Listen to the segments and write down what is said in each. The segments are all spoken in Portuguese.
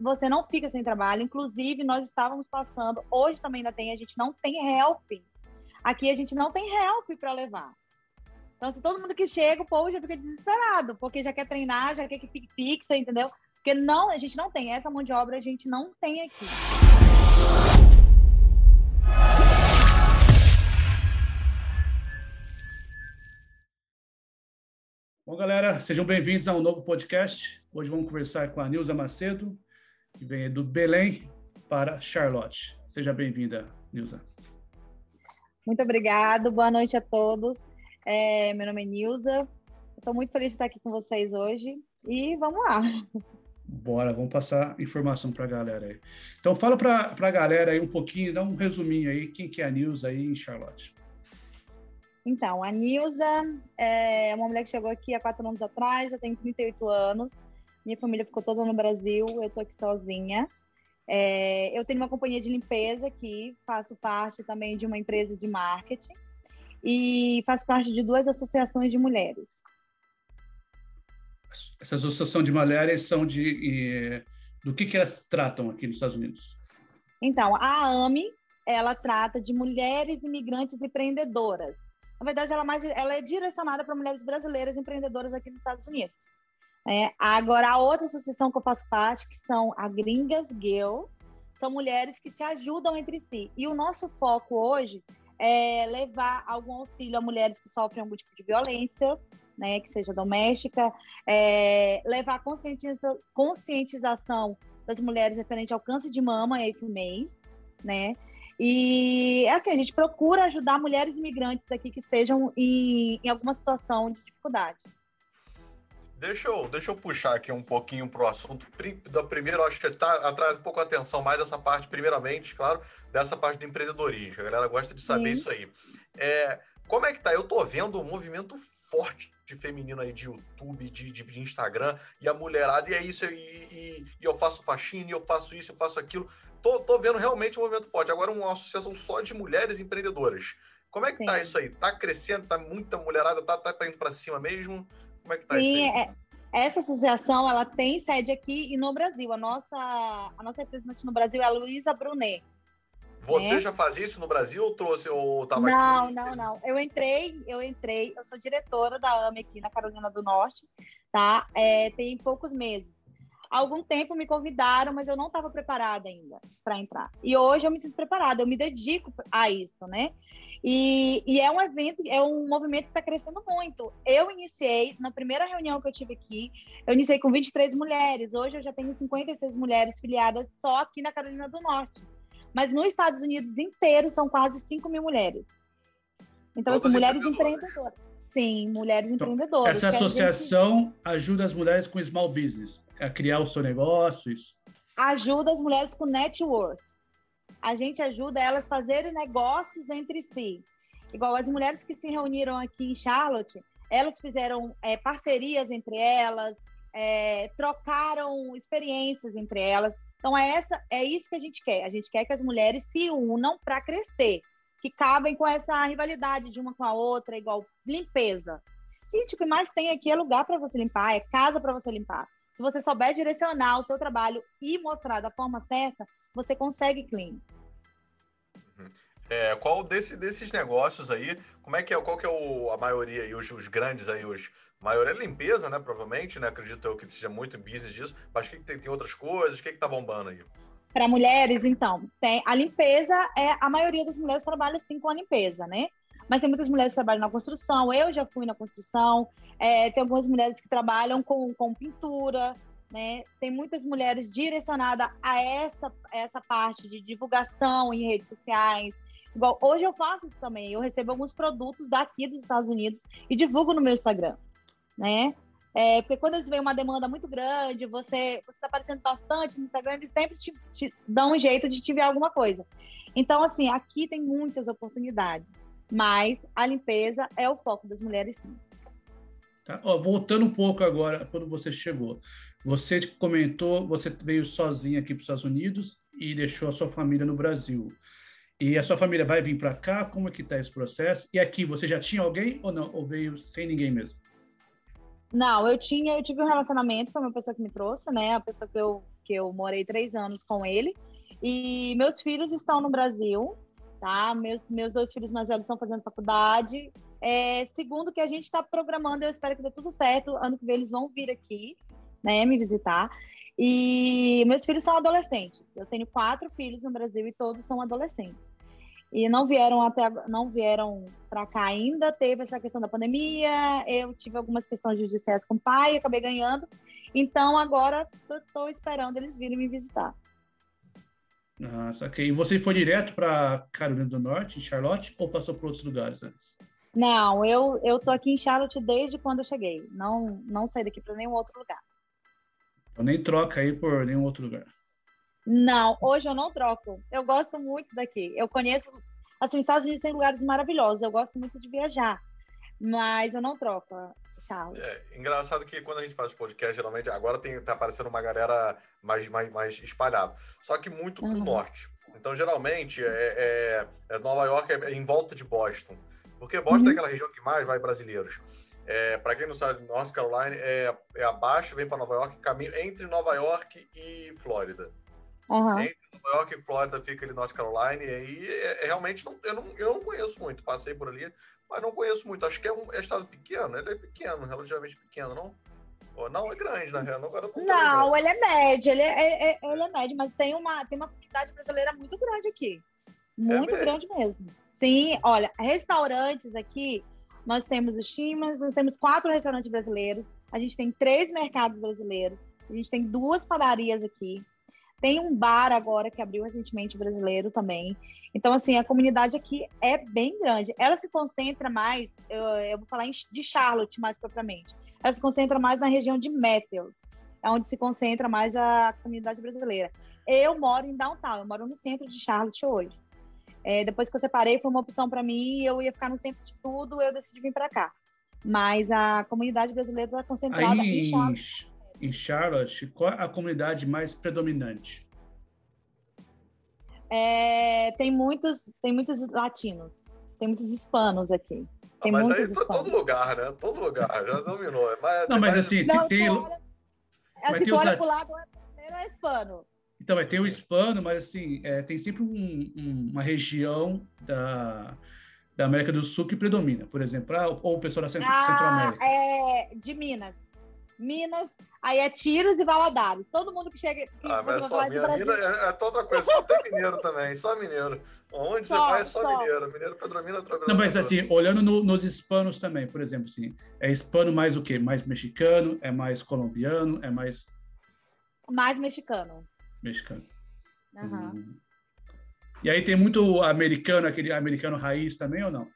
você não fica sem trabalho. Inclusive, nós estávamos passando, hoje também ainda tem, a gente não tem help. Aqui a gente não tem help para levar. Então, se todo mundo que chega, o povo já fica desesperado, porque já quer treinar, já quer que fique fixa, entendeu? Porque não, a gente não tem essa mão de obra, a gente não tem aqui. Bom, galera, sejam bem-vindos a um novo podcast. Hoje vamos conversar com a Nilza Macedo, que vem do Belém para Charlotte. Seja bem-vinda, Nilza. Muito obrigado, boa noite a todos. É, meu nome é Nilza, estou muito feliz de estar aqui com vocês hoje e vamos lá. Bora, vamos passar informação para a galera aí. Então, fala para a galera aí um pouquinho, dá um resuminho aí, quem que é a Nilza aí em Charlotte. Então, a Nilza é uma mulher que chegou aqui há quatro anos atrás, eu tenho 38 anos, minha família ficou toda no Brasil, eu estou aqui sozinha. É, eu tenho uma companhia de limpeza aqui, faço parte também de uma empresa de marketing e faço parte de duas associações de mulheres. Essas associações de mulheres são de... do que, que elas tratam aqui nos Estados Unidos? Então, a AMI, ela trata de mulheres imigrantes empreendedoras. Na verdade, ela, é mais, ela é direcionada para mulheres brasileiras empreendedoras aqui nos Estados Unidos. É, agora, a outra associação que eu faço parte, que são a Gringas Girl, são mulheres que se ajudam entre si. E o nosso foco hoje é levar algum auxílio a mulheres que sofrem algum tipo de violência, né, que seja doméstica, é, levar conscientiza, conscientização das mulheres referente ao câncer de mama esse mês, né? E assim, a gente procura ajudar mulheres imigrantes aqui que estejam em, em alguma situação de dificuldade. Deixa eu, deixa eu puxar aqui um pouquinho para o assunto. Da primeira, acho que está atrás um pouco a atenção mais dessa parte, primeiramente, claro, dessa parte do empreendedorismo. A galera gosta de saber Sim. isso aí. É, como é que tá? Eu tô vendo um movimento forte de feminino aí de YouTube, de, de, de Instagram, e a mulherada, e é isso, e, e, e, eu faço faxina, e eu faço isso, eu faço aquilo tô, tô vendo realmente um movimento forte. Agora, uma associação só de mulheres empreendedoras. Como é que tá Sim. tá isso aí? Tá crescendo? Tá muita mulherada? Tá, tá indo para cima mesmo? Como é que tá Sim, isso aí? É, essa associação, ela tem sede aqui e no Brasil. A nossa, a nossa representante no Brasil é a Luísa Brunet. Você né? já fazia isso no Brasil ou trouxe ou tava não, aqui? Não, não, não. Eu entrei, eu entrei, eu sou diretora da AME aqui na Carolina do Norte, tá? É, tem poucos meses. Há algum tempo me convidaram, mas eu não estava preparada ainda para entrar. E hoje eu me sinto preparada, eu me dedico a isso, né? E, e é um evento, é um movimento que está crescendo muito. Eu iniciei, na primeira reunião que eu tive aqui, eu iniciei com 23 mulheres. Hoje eu já tenho 56 mulheres filiadas só aqui na Carolina do Norte. Mas nos Estados Unidos inteiro são quase 5 mil mulheres. Então, assim, mulheres empreendedoras. Sim, mulheres então, empreendedoras. Essa associação gente... ajuda as mulheres com small business a criar o seu negócio? Isso. Ajuda as mulheres com network. A gente ajuda elas a fazerem negócios entre si. Igual as mulheres que se reuniram aqui em Charlotte, elas fizeram é, parcerias entre elas, é, trocaram experiências entre elas. Então é essa, é isso que a gente quer. A gente quer que as mulheres se unam para crescer, que cabem com essa rivalidade de uma com a outra, igual limpeza. Gente, o que mais tem aqui é lugar para você limpar, é casa para você limpar. Se você souber direcionar o seu trabalho e mostrar da forma certa, você consegue clientes. Uhum. É, qual desse, desses negócios aí, como é que é, qual que é o, a maioria aí, os, os grandes aí, os, a maioria é limpeza, né, provavelmente, né, acredito eu que seja muito business disso, mas que, que tem, tem outras coisas, o que que tá bombando aí? Para mulheres, então, tem a limpeza, é a maioria das mulheres trabalha sim com a limpeza, né? mas tem muitas mulheres que trabalham na construção, eu já fui na construção, é, tem algumas mulheres que trabalham com, com pintura, né? Tem muitas mulheres direcionadas a essa, essa parte de divulgação em redes sociais. Igual hoje eu faço isso também, eu recebo alguns produtos daqui dos Estados Unidos e divulgo no meu Instagram, né? É, porque quando eles veem uma demanda muito grande, você está aparecendo bastante no Instagram, eles sempre te, te dão um jeito de te ver alguma coisa. Então, assim, aqui tem muitas oportunidades mas a limpeza é o foco das mulheres sim. Tá. Ó, voltando um pouco agora, quando você chegou, você comentou, você veio sozinha aqui para os Estados Unidos e deixou a sua família no Brasil. E a sua família vai vir para cá? Como é que está esse processo? E aqui, você já tinha alguém ou não? Ou veio sem ninguém mesmo? Não, eu tinha, eu tive um relacionamento com uma pessoa que me trouxe, né? A pessoa que eu, que eu morei três anos com ele. E meus filhos estão no Brasil, tá? Meus, meus dois filhos mais velhos estão fazendo faculdade. É, segundo que a gente está programando, eu espero que dê tudo certo. Ano que vem eles vão vir aqui, né, me visitar. E meus filhos são adolescentes. Eu tenho quatro filhos no Brasil e todos são adolescentes e não vieram até não vieram para cá ainda. Teve essa questão da pandemia, eu tive algumas questões judiciais com o pai, acabei ganhando. Então agora estou esperando eles virem me visitar. Nossa, ok. E você foi direto para Carolina do Norte, Charlotte, ou passou por outros lugares antes? Não, eu eu tô aqui em Charlotte desde quando eu cheguei. Não não saí daqui para nenhum outro lugar. Então nem troca aí por nenhum outro lugar. Não, hoje eu não troco. Eu gosto muito daqui. Eu conheço, assim, os Estados Unidos tem lugares maravilhosos. Eu gosto muito de viajar, mas eu não troco, Charles. É engraçado que quando a gente faz podcast, geralmente agora tem tá aparecendo uma galera mais mais, mais espalhada, só que muito uhum. pro norte. Então, geralmente, é, é, é Nova York é, em volta de Boston, porque Boston uhum. é aquela região que mais vai brasileiros. É, para quem não sabe, North Carolina é, é abaixo, vem para Nova York, caminho entre Nova York e Flórida. Uhum. Entre Nova York e Flórida fica ali North Carolina, e aí é, é, realmente não, eu, não, eu não conheço muito, passei por ali, mas não conheço muito. Acho que é um é estado pequeno, ele é pequeno, relativamente pequeno, não? Não, é grande, na real. Não, não, não ele é médio, ele é, é, é, ele é médio, mas tem uma, tem uma comunidade brasileira muito grande aqui. Muito é grande mesmo. Sim, olha, restaurantes aqui, nós temos o Chimas, nós temos quatro restaurantes brasileiros, a gente tem três mercados brasileiros, a gente tem duas padarias aqui, tem um bar agora que abriu recentemente brasileiro também. Então, assim, a comunidade aqui é bem grande. Ela se concentra mais, eu, eu vou falar de Charlotte mais propriamente. Ela se concentra mais na região de Matthews, é onde se concentra mais a comunidade brasileira. Eu moro em downtown, eu moro no centro de Charlotte hoje. É, depois que eu separei, foi uma opção para mim, eu ia ficar no centro de tudo, eu decidi vir para cá. Mas a comunidade brasileira está concentrada Aí, em Charlotte em Charlotte, qual é a comunidade mais predominante? É, tem muitos, tem muitos latinos, tem muitos hispanos aqui. Tem ah, mas muitos aí hispanos. todo lugar, né? Todo lugar, já dominou. Mas, não, mas assim, não, tem... tem... Olha, mas se olha para o lado, é hispano. Então, vai ter o hispano, mas assim, é, tem sempre um, um, uma região da, da América do Sul que predomina, por exemplo, ah, ou o pessoal da Centro, ah, Centro-América. É, de Minas. Minas, aí é Tiros e Valadares. Todo mundo que chega. Que ah, mas só Minas, Minas é, é toda coisa, só tem mineiro também, só mineiro. Onde só, você vai é só, só. mineiro. Mineiro predomina, predomina. Não, mas assim, olhando no, nos hispanos também, por exemplo, assim, é hispano mais o quê? Mais mexicano, é mais colombiano, é mais. Mais mexicano. Mexicano. Uhum. Hum. E aí tem muito americano, aquele americano raiz também ou não?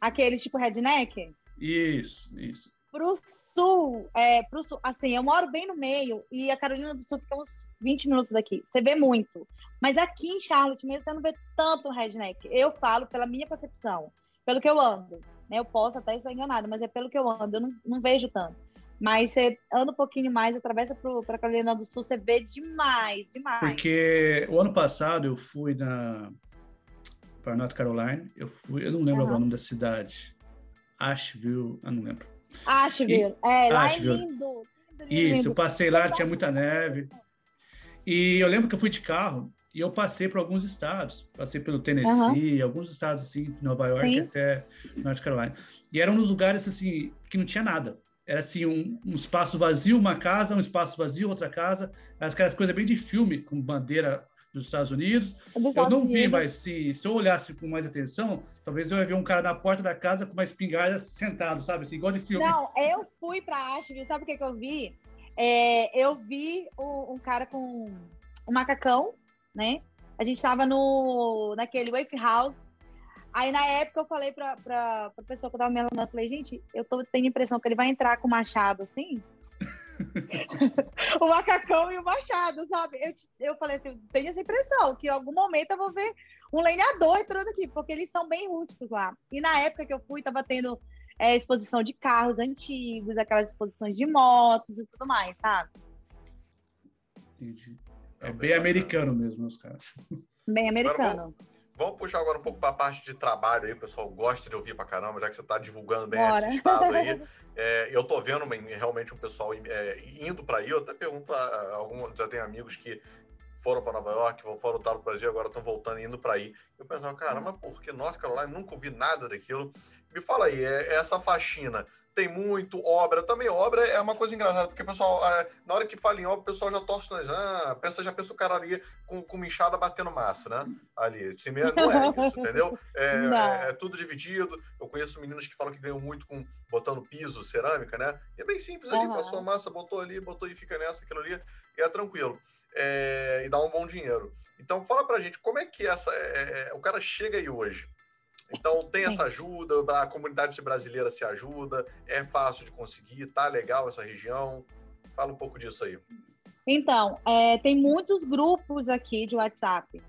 Aqueles tipo redneck? Isso, isso pro sul, é, pro sul, assim, eu moro bem no meio e a Carolina do Sul fica uns 20 minutos daqui. Você vê muito. Mas aqui em Charlotte mesmo você não vê tanto redneck. Eu falo pela minha percepção, pelo que eu ando. Né? Eu posso até estar enganada, mas é pelo que eu ando, eu não, não vejo tanto. Mas você anda um pouquinho mais, atravessa para a Carolina do Sul, você vê demais, demais. Porque o ano passado eu fui na para North Carolina, eu fui, eu não lembro uhum. o nome da cidade. Asheville, eu não lembro. Asheville. E, é, lá é lindo. lindo Isso, lindo. eu passei lá, tinha muita neve. E eu lembro que eu fui de carro e eu passei por alguns estados. Passei pelo Tennessee, uhum. alguns estados assim, Nova York Sim. até North Carolina. E eram uns lugares assim que não tinha nada. Era assim um, um, espaço vazio, uma casa, um espaço vazio, outra casa. Aquelas coisas bem de filme, com bandeira dos Estados Unidos. eu não vi, mas se, se eu olhasse com mais atenção, talvez eu ia ver um cara na porta da casa com uma espingarda sentado, sabe? Assim, igual de filme. Não, eu fui para Asheville, sabe o que, que eu vi? É, eu vi um, um, cara com um macacão, né? A gente estava no, naquele Wave House. Aí, na época, eu falei para pra, pra pessoa que eu tava me eu falei, gente, eu tô tendo a impressão que ele vai entrar com o machado, assim, o macacão e o machado, sabe? Eu, eu falei assim, tenho essa impressão que em algum momento eu vou ver um lenhador entrando aqui, porque eles são bem rústicos lá. E na época que eu fui, tava tendo é, exposição de carros antigos, aquelas exposições de motos e tudo mais, sabe? Entendi. É bem americano mesmo, os caras. Bem americano. Vamos puxar agora um pouco para a parte de trabalho aí, o pessoal gosta de ouvir para caramba, já que você está divulgando bem Bora. esse estado aí. É, eu estou vendo realmente um pessoal é, indo para aí, eu até pergunto a, alguns, já tem amigos que foram para Nova York, foram para o Brasil, agora estão voltando indo para aí. Eu pensava, caramba, porque nossa, Carolina, nunca ouvi nada daquilo. Me fala aí, é, essa faxina tem muito, obra também. Obra é uma coisa engraçada, porque o pessoal, é, na hora que fala em obra, o pessoal já torce nas. Ah, pensa, já pensa o cara ali com, com uma enxada batendo massa, né? Ali. Assim, não é isso, entendeu? É, é, é, tudo dividido. Eu conheço meninas que falam que ganham muito com botando piso, cerâmica, né? E é bem simples ali, uhum. passou a massa, botou ali, botou e fica nessa, aquilo ali, e é tranquilo. É, e dá um bom dinheiro. Então, fala pra gente, como é que essa. É o cara chega aí hoje então tem essa ajuda, a comunidade brasileira se ajuda, é fácil de conseguir, tá legal essa região. Fala um pouco disso aí. Então, é, tem muitos grupos aqui de WhatsApp,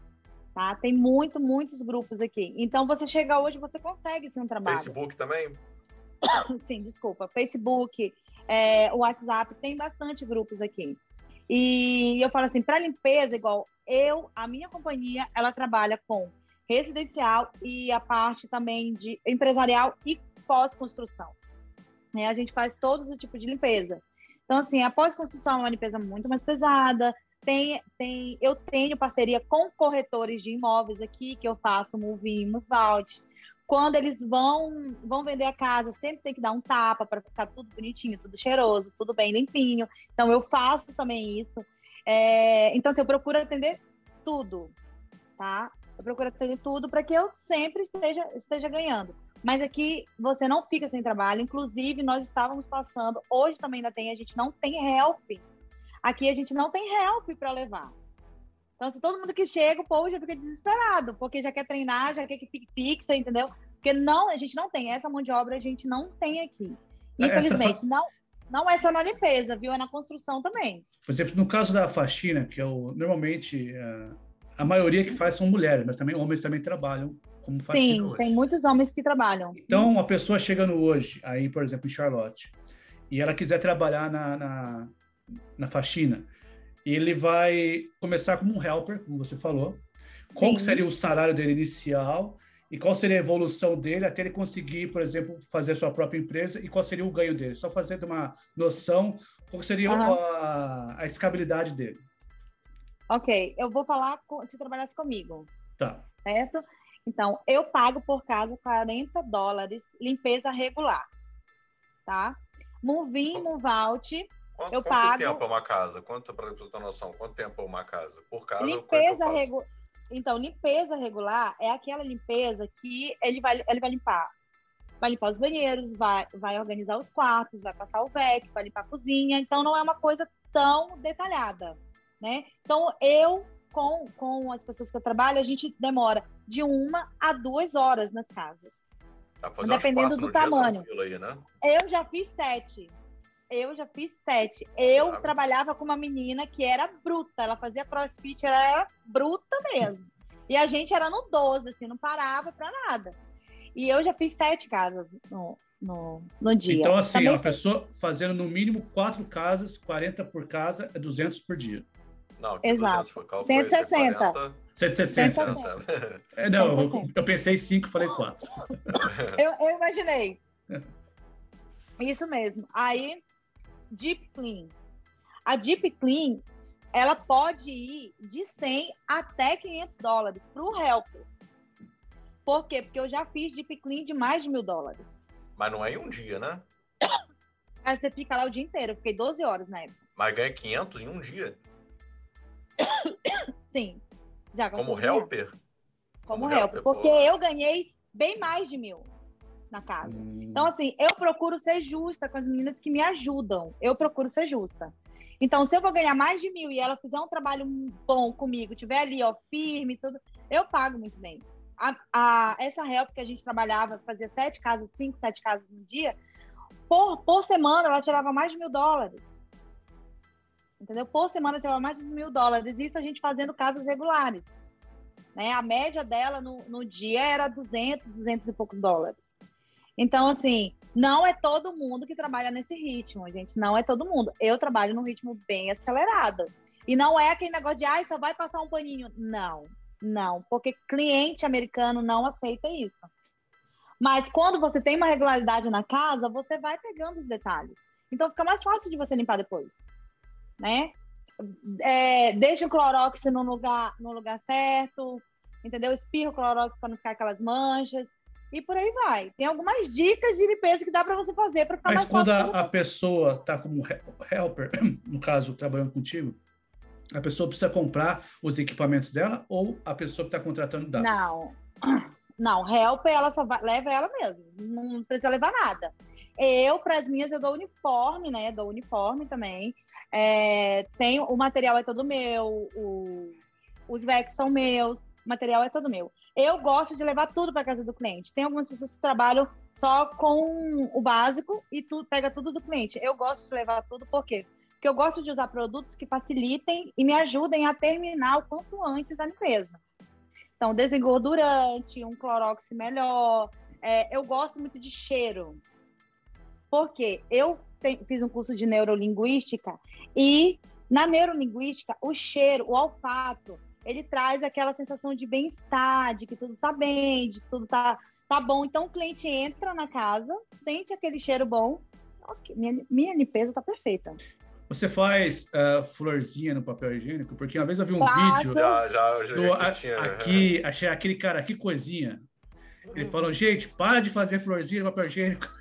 tá? Tem muito, muitos grupos aqui. Então, você chega hoje, você consegue sim um trabalho. Facebook também? Sim, desculpa. Facebook, é, WhatsApp, tem bastante grupos aqui. E eu falo assim, para limpeza, igual eu, a minha companhia, ela trabalha com residencial e a parte também de empresarial e pós-construção. Né? A gente faz todo o tipo de limpeza. Então, assim, a pós-construção é uma limpeza muito mais pesada. Tem, tem, eu tenho parceria com corretores de imóveis aqui, que eu faço move in, move out. Quando eles vão, vão vender a casa, sempre tem que dar um tapa para ficar tudo bonitinho, tudo cheiroso, tudo bem limpinho. Então, eu faço também isso. É, então, assim, eu procuro atender tudo, tá? Eu procuro atender tudo para que eu sempre esteja, esteja ganhando. Mas aqui você não fica sem trabalho. Inclusive, nós estávamos passando, hoje também ainda tem, a gente não tem help. Aqui a gente não tem help para levar. Então, se assim, todo mundo que chega, o povo já fica desesperado, porque já quer treinar, já quer que fique fixa, entendeu? Porque não, a gente não tem. Essa mão de obra a gente não tem aqui. Infelizmente, Essa... não, não é só na limpeza, viu? É na construção também. Por exemplo, no caso da faxina, que é o, normalmente. Uh a maioria que faz são mulheres, mas também homens também trabalham como faxina Sim, hoje. tem muitos homens que trabalham. Então, uma pessoa chegando hoje, aí, por exemplo, em Charlotte, e ela quiser trabalhar na, na, na faxina, ele vai começar como um helper, como você falou. Qual seria o salário dele inicial e qual seria a evolução dele até ele conseguir, por exemplo, fazer a sua própria empresa e qual seria o ganho dele? Só fazendo uma noção, qual seria uhum. a, a escabilidade dele. Ok, eu vou falar com, se trabalhasse comigo. Tá. Certo? Então, eu pago por casa 40 dólares, limpeza regular. Tá? Move in, move out. Quanto, eu quanto pago... tempo é uma casa? Quanto, para você ter noção, quanto tempo é uma casa? Por casa, limpeza regular. Então, limpeza regular é aquela limpeza que ele vai, ele vai limpar. Vai limpar os banheiros, vai, vai organizar os quartos, vai passar o VEC, vai limpar a cozinha. Então, não é uma coisa tão detalhada né? Então, eu, com, com as pessoas que eu trabalho, a gente demora de uma a duas horas nas casas. dependendo do tamanho. Aí, né? Eu já fiz sete. Eu já fiz sete. Eu claro. trabalhava com uma menina que era bruta. Ela fazia crossfit, ela era bruta mesmo. E a gente era no 12, assim, não parava pra nada. E eu já fiz sete casas no, no, no dia. Então, assim, Também uma pessoa fazendo no mínimo quatro casas, 40 por casa, é 200 por dia. Não, Exato. 200, 160. 160. 160. É, não, 160. Eu, eu, pensei 5, falei 4. eu, eu imaginei. Isso mesmo. Aí, Deep Clean. A Deep Clean, ela pode ir de 100 até 500 dólares para o helper. Por quê? Porque eu já fiz Deep Clean de mais de mil dólares. Mas não é em um dia, né? Aí você fica lá o dia inteiro. Eu fiquei 12 horas na época. Mas ganha 500 em um dia? Sim. Já Como helper? Como, Como helper, porque pô. eu ganhei bem mais de mil na casa. Hum. Então, assim, eu procuro ser justa com as meninas que me ajudam. Eu procuro ser justa. Então, se eu vou ganhar mais de mil e ela fizer um trabalho bom comigo, tiver ali, ó, firme tudo, eu pago muito bem. A, a, essa help que a gente trabalhava, fazia sete casas, cinco, sete casas no dia, por, por semana ela tirava mais de mil dólares entendeu? Por semana tirava mais de mil dólares, isso a gente fazendo casas regulares. Né? A média dela no, no dia era 200, 200 e poucos dólares. Então, assim, não é todo mundo que trabalha nesse ritmo, gente. Não é todo mundo. Eu trabalho num ritmo bem acelerado. E não é aquele negócio de, ai, só vai passar um paninho. Não. Não, porque cliente americano não aceita isso. Mas quando você tem uma regularidade na casa, você vai pegando os detalhes. Então fica mais fácil de você limpar depois, né? É, deixa o clorox no lugar, no lugar certo, entendeu? Espirra o clorox para não ficar aquelas manchas e por aí vai. Tem algumas dicas de limpeza que dá para você fazer para ficar Mas quando a, a, pessoa está como helper, no caso, trabalhando contigo, a pessoa precisa comprar os equipamentos dela ou a pessoa que está contratando dá? Não. Não, helper ela só vai, leva ela mesmo. Não precisa levar nada. Eu, para as minhas, eu dou uniforme, né? Dou uniforme também. É, tem, o material é todo meu, o, os VEX são meus, o material é todo meu. Eu gosto de levar tudo para casa do cliente. Tem algumas pessoas que trabalham só com o básico e tu pega tudo do cliente. Eu gosto de levar tudo por quê? Porque eu gosto de usar produtos que facilitem e me ajudem a terminar o quanto antes a limpeza. Então, desengordurante, um clorox melhor. É, eu gosto muito de cheiro. Porque eu fiz um curso de neurolinguística e na neurolinguística, o cheiro, o olfato, ele traz aquela sensação de bem-estar, de que tudo tá bem, de que tudo tá, tá bom. Então o cliente entra na casa, sente aquele cheiro bom. Okay, minha, minha limpeza tá perfeita. Você faz uh, florzinha no papel higiênico? Porque uma vez eu vi um Faço. vídeo. Já, já, já do, a, tinha, aqui, achei aquele cara, que coisinha. Ele falou, gente, para de fazer florzinha no papel higiênico.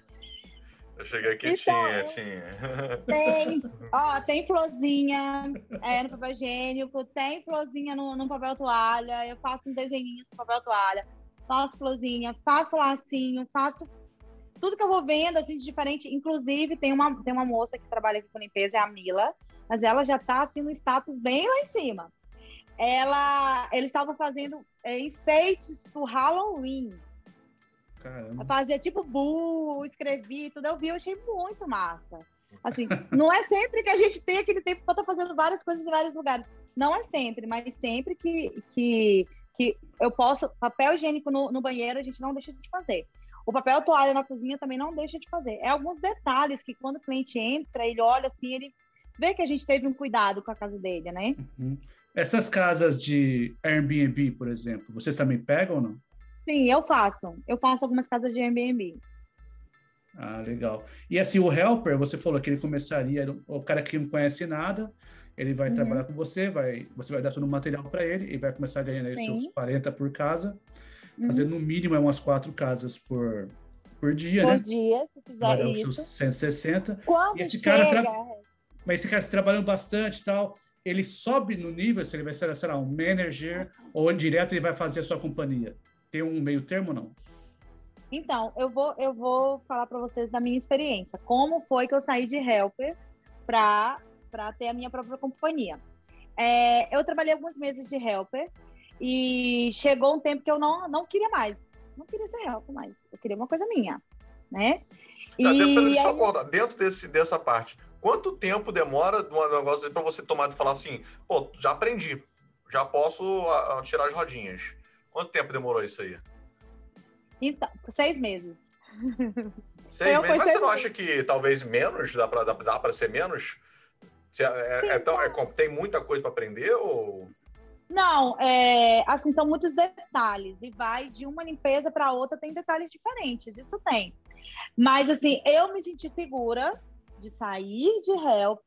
Eu cheguei aqui, então, tinha, tinha. Tem, ó, tem florzinha é, no papel higiênico, tem florzinha no, no papel toalha, eu faço um desenho no papel toalha, faço florzinha, faço lacinho, faço tudo que eu vou vendo, assim, de diferente. Inclusive, tem uma, tem uma moça que trabalha aqui com limpeza, é a Mila, mas ela já tá, assim, no status bem lá em cima. Ela, eles estavam fazendo é, enfeites pro Halloween. Caramba. Fazia tipo bu, escrevi tudo. Eu vi, eu achei muito massa. Assim, não é sempre que a gente tem aquele tempo para estar tá fazendo várias coisas em vários lugares. Não é sempre, mas sempre que, que, que eu posso. Papel higiênico no, no banheiro, a gente não deixa de fazer. O papel toalha na cozinha também não deixa de fazer. É alguns detalhes que quando o cliente entra, ele olha assim, ele vê que a gente teve um cuidado com a casa dele, né? Uhum. Essas casas de Airbnb, por exemplo, vocês também pegam ou não? Sim, eu faço. Eu faço algumas casas de Airbnb. Ah, legal. E assim, o helper, você falou que ele começaria, o cara que não conhece nada, ele vai uhum. trabalhar com você, vai, você vai dar todo o material para ele e vai começar ganhando aí seus 40 por casa, uhum. fazendo no mínimo umas quatro casas por, por dia, por né? Por dia, se fizer vai isso. Seus 160. Quando e esse chega... cara tra... Mas esse cara tá trabalhando bastante e tal, ele sobe no nível, se ele vai ser, sei lá, um manager, ou direto ele vai fazer a sua companhia tem um meio termo não? Então, eu vou, eu vou falar para vocês da minha experiência. Como foi que eu saí de helper para ter a minha própria companhia? É, eu trabalhei alguns meses de helper e chegou um tempo que eu não, não queria mais. Não queria ser helper mais. Eu queria uma coisa minha, né? Tá, e conta, dentro desse, dessa parte, quanto tempo demora um negócio para você tomar e falar assim, pô, já aprendi, já posso a, a tirar as rodinhas? Quanto tempo demorou isso aí? Então, seis meses. Seis meses? Mas você não acha que talvez menos? Dá para dá pra ser menos? É, é, é, tão, é, tem muita coisa para aprender ou... Não, é, assim, são muitos detalhes. E vai de uma limpeza para outra, tem detalhes diferentes. Isso tem. Mas, assim, eu me senti segura de sair de help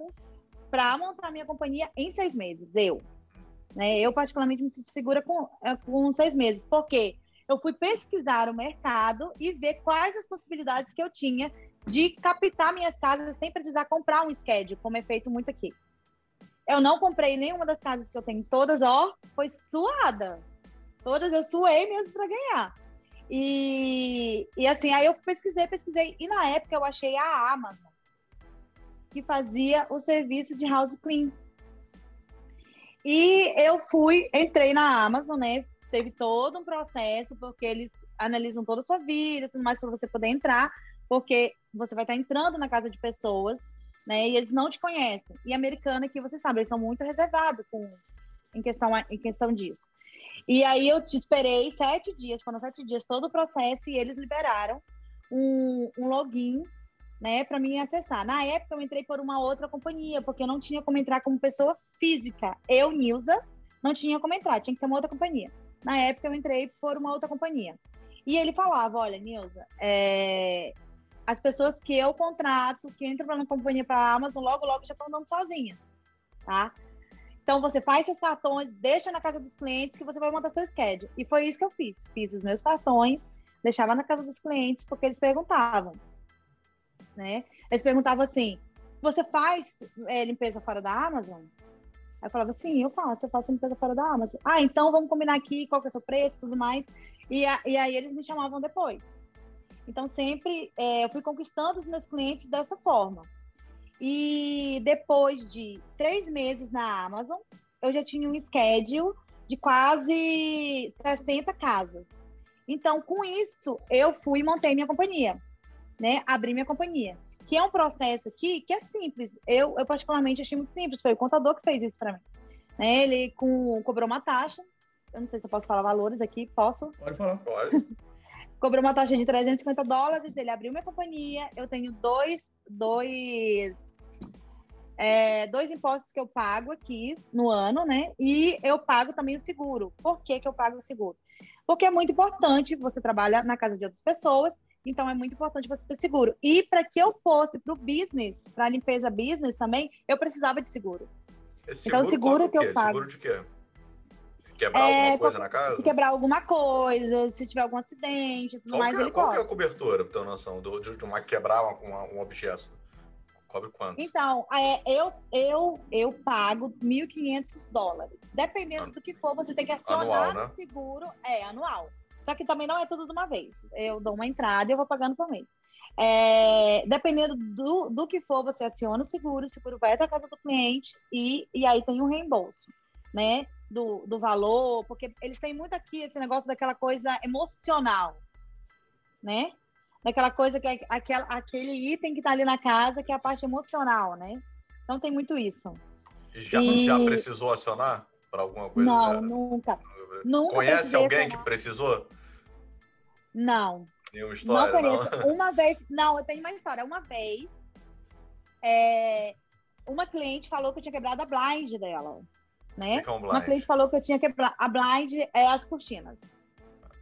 para montar minha companhia em seis meses. Eu. Né? Eu, particularmente, me sinto segura com, é, com seis meses, porque eu fui pesquisar o mercado e ver quais as possibilidades que eu tinha de captar minhas casas sem precisar comprar um schedule, como é feito muito aqui. Eu não comprei nenhuma das casas que eu tenho, todas, ó, foi suada. Todas eu suei mesmo para ganhar. E, e assim, aí eu pesquisei, pesquisei, e na época eu achei a Amazon, que fazia o serviço de house clean. E eu fui, entrei na Amazon, né? Teve todo um processo, porque eles analisam toda a sua vida, tudo mais para você poder entrar, porque você vai estar entrando na casa de pessoas, né? E eles não te conhecem. E americana que você sabe, eles são muito reservados com em questão em questão disso. E aí eu te esperei sete dias, foram sete dias todo o processo e eles liberaram um, um login né, para mim acessar. Na época eu entrei por uma outra companhia, porque eu não tinha como entrar como pessoa física. Eu, Nilza, não tinha como entrar, tinha que ser uma outra companhia. Na época eu entrei por uma outra companhia. E ele falava, olha, Nilza, é... as pessoas que eu contrato, que entram para uma companhia para a Amazon, logo, logo já estão andando sozinha, tá? Então você faz seus cartões, deixa na casa dos clientes que você vai montar seu schedule. E foi isso que eu fiz. Fiz os meus cartões, deixava na casa dos clientes porque eles perguntavam, né? Eles perguntavam assim: "Você faz é, limpeza fora da Amazon?" Aí eu falava: "Sim, eu faço, eu faço limpeza fora da Amazon." "Ah, então vamos combinar aqui qual que é o seu preço, tudo mais." E, a, e aí eles me chamavam depois. Então sempre é, eu fui conquistando os meus clientes dessa forma. E depois de três meses na Amazon, eu já tinha um schedule de quase 60 casas. Então, com isso, eu fui e montei minha companhia, né? Abri minha companhia. Que é um processo aqui que é simples. Eu, eu particularmente, achei muito simples. Foi o contador que fez isso para mim. Né? Ele com, cobrou uma taxa. Eu não sei se eu posso falar valores aqui. Posso? Pode falar. Pode. cobrou uma taxa de 350 dólares, ele abriu minha companhia, eu tenho dois, dois, é, dois impostos que eu pago aqui no ano, né? E eu pago também o seguro. Por que, que eu pago o seguro? Porque é muito importante, você trabalha na casa de outras pessoas, então é muito importante você ter seguro. E para que eu fosse para o business, para a limpeza business também, eu precisava de seguro. Esse Então, o seguro que eu pago. Seguro de quê? Se quebrar É, alguma coisa qual- na casa? Se quebrar alguma coisa, se tiver algum acidente, tudo Qual, mais, que, é- ele qual que é a cobertura, pra ter uma noção, do- de, de uma quebrar uma- um objeto? Cobre quanto? Então, é, eu, eu, eu pago 1.500 dólares. Dependendo do que for, você tem que acionar Anual, né? seguro. É, anual. Só que também não é tudo de uma vez. Eu dou uma entrada e eu vou pagando por mês. É, dependendo do, do que for, você aciona o seguro, o seguro vai até a casa do cliente e, e aí tem um reembolso, né? Do, do valor, porque eles têm muito aqui esse negócio daquela coisa emocional, né? Daquela coisa que é aquela, aquele item que tá ali na casa, que é a parte emocional, né? Então tem muito isso. Já, E- já precisou acionar para alguma coisa? não, nunca. Nunca Conhece alguém que precisou? Não, Nenhuma não história, não? conheço. Uma vez, não, eu tenho uma história. Uma vez, é, uma cliente falou que eu tinha quebrado a blind dela, né? Fica um Uma blind. cliente falou que eu tinha quebrado a blind é as cortinas.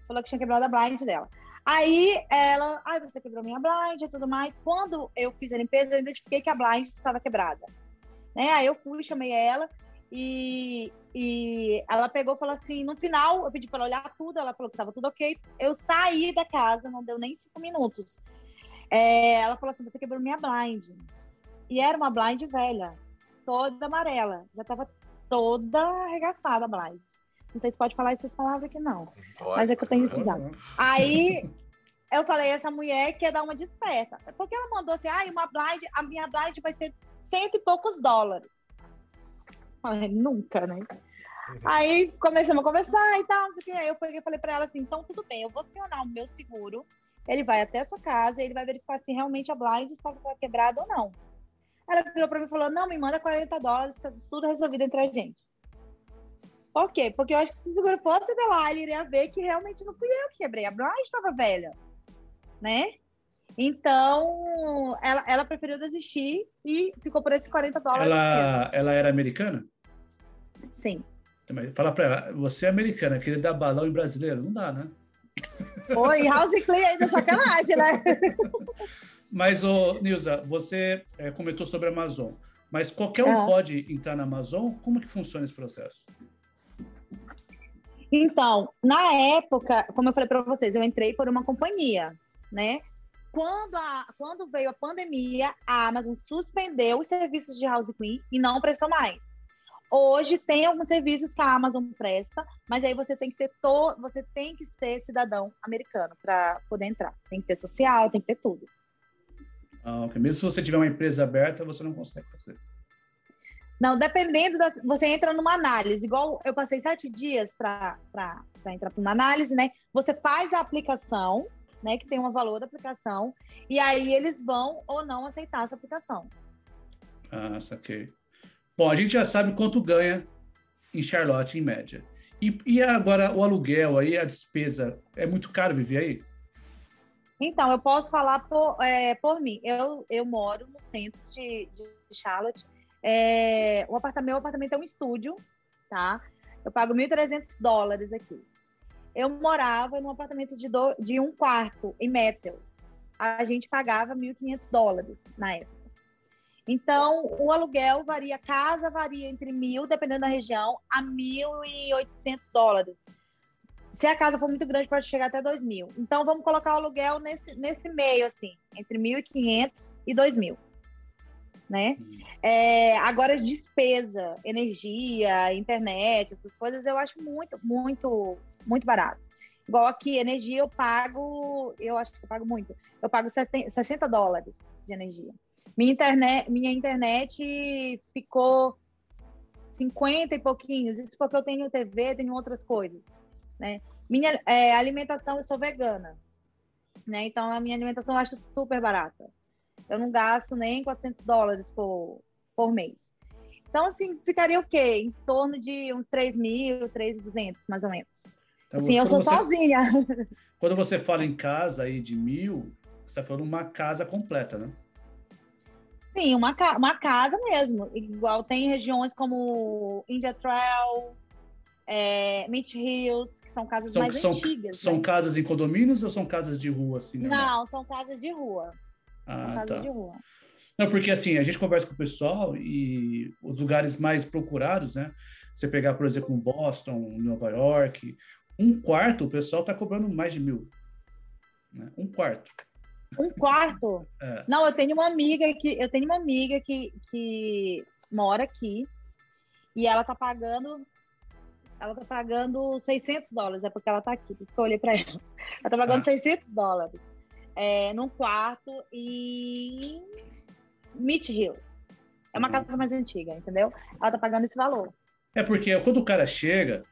Falou que tinha quebrado a blind dela. Aí ela, ai, você quebrou minha blind e tudo mais. Quando eu fiz a limpeza, eu identifiquei que a blind estava quebrada. Né? Aí eu fui, chamei ela e, e ela pegou e falou assim: no final, eu pedi para ela olhar tudo, ela falou que estava tudo ok. Eu saí da casa, não deu nem cinco minutos. É, ela falou assim: você quebrou minha blind. E era uma blind velha, toda amarela. Já estava toda arregaçada a blind. Não sei se pode falar essas palavras aqui, não. Pode, Mas é que eu tenho esse dado. Aí eu falei, essa mulher quer dar uma desperta. Porque ela mandou assim, ah, uma blind, a minha blind vai ser cento e poucos dólares. Falei, nunca, né? Aí começamos a conversar e tal, não sei o que. Aí eu peguei falei pra ela assim, então tudo bem, eu vou acionar o meu seguro, ele vai até a sua casa, ele vai verificar se realmente a blind está quebrada ou não. Ela virou pra mim e falou, não, me manda 40 dólares, tá tudo resolvido entre a gente. Por quê? Porque eu acho que se o seguro fosse até lá, ele iria ver que realmente não fui eu que quebrei. A blind estava velha, né? Então, ela, ela preferiu desistir e ficou por esses 40 dólares. Ela, ela era americana? Sim. Também. Fala pra ela, você é americana, querer dar balão em brasileiro? Não dá, né? Oi, House Clean ainda sacanagem, né? Mas, ô, Nilza, você é, comentou sobre a Amazon. Mas qualquer um Ah. pode entrar na Amazon? Como que funciona esse processo? Então, na época, como eu falei para vocês, eu entrei por uma companhia, né? Quando, a, quando veio a pandemia, a Amazon suspendeu os serviços de House Clean e não prestou mais. Hoje tem alguns serviços que a Amazon presta, mas aí você tem que ter to, você tem que ser cidadão americano para poder entrar. Tem que ter social, tem que ter tudo. Ah, ok. Mesmo se você tiver uma empresa aberta, você não consegue fazer. Não, dependendo da. Você entra numa análise, igual eu passei sete dias para entrar para uma análise, né? Você faz a aplicação, né? Que tem um valor da aplicação, e aí eles vão ou não aceitar essa aplicação. Ah, saquei. Bom, a gente já sabe quanto ganha em Charlotte, em média. E, e agora o aluguel aí, a despesa, é muito caro viver aí? Então, eu posso falar por, é, por mim. Eu, eu moro no centro de, de Charlotte. É, o apartamento, meu apartamento é um estúdio, tá? Eu pago 1.300 dólares aqui. Eu morava num apartamento de, do, de um quarto em Metals. A gente pagava 1.500 dólares na época. Então, o aluguel varia, casa varia entre mil, dependendo da região, a 1.800 dólares. Se a casa for muito grande, pode chegar até 2 mil. Então, vamos colocar o aluguel nesse, nesse meio, assim, entre 1.500 e 2 mil. Né? É, agora, despesa, energia, internet, essas coisas, eu acho muito, muito, muito barato. Igual aqui, energia eu pago, eu acho que eu pago muito. Eu pago 60 dólares de energia. Minha internet, minha internet ficou 50 e pouquinhos. Isso porque eu tenho TV, tenho outras coisas. Né? Minha é, alimentação, eu sou vegana. Né? Então, a minha alimentação eu acho super barata. Eu não gasto nem 400 dólares por, por mês. Então, assim, ficaria o quê? Em torno de uns 3 mil, 3,200, mais ou menos. Então, assim, eu sou você, sozinha. Quando você fala em casa aí de mil, você está falando uma casa completa, né? Sim, uma, uma casa mesmo. Igual tem regiões como India Trail, é, Mint Hills, que são casas são, mais são, antigas. São né? casas em condomínios ou são casas de rua? Assim, né? Não, são casas de rua. Ah, casas tá. de rua. Não, porque assim, a gente conversa com o pessoal e os lugares mais procurados, né? Você pegar, por exemplo, Boston, Nova York, um quarto, o pessoal está cobrando mais de mil. Né? Um quarto. Um quarto? É. Não, eu tenho uma amiga que eu tenho uma amiga que, que mora aqui e ela tá pagando ela tá pagando 600 dólares, é porque ela tá aqui, por isso que eu olhei para ela. Ela tá pagando ah. 600 dólares é, num quarto em Meat Hills. É uma uhum. casa mais antiga, entendeu? Ela tá pagando esse valor. É porque quando o cara chega,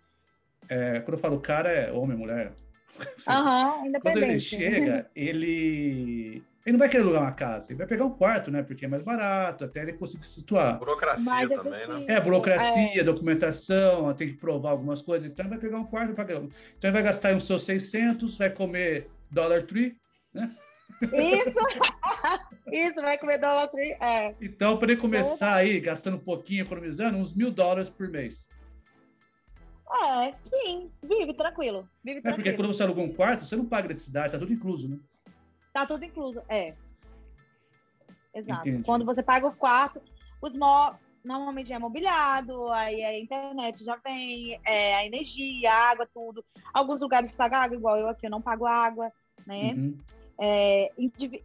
é, quando eu falo cara, é homem, mulher, Aham, independente. Quando ele chega, ele. Ele não vai querer alugar uma casa, ele vai pegar um quarto, né? Porque é mais barato, até ele conseguir se situar. Burocracia Mas também, né? É, burocracia, é. documentação, tem que provar algumas coisas. Então ele vai pegar um quarto, pagar. Então ele vai gastar uns seus 600, vai comer Dollar Tree, né? Isso! Isso, vai comer Dollar Tree, é. Então, para ele começar aí, gastando um pouquinho, economizando, uns mil dólares por mês. É, sim, vive tranquilo. Vive é porque quando você aluga um quarto, você não paga eletricidade, tá tudo incluso, né? Tá tudo incluso, é. Exato. Entendi. Quando você paga o quarto, os normalmente é mobiliado, aí a internet já vem, é, a energia, a água, tudo. Alguns lugares pagam água, igual eu aqui, eu não pago água, né? Uhum. É,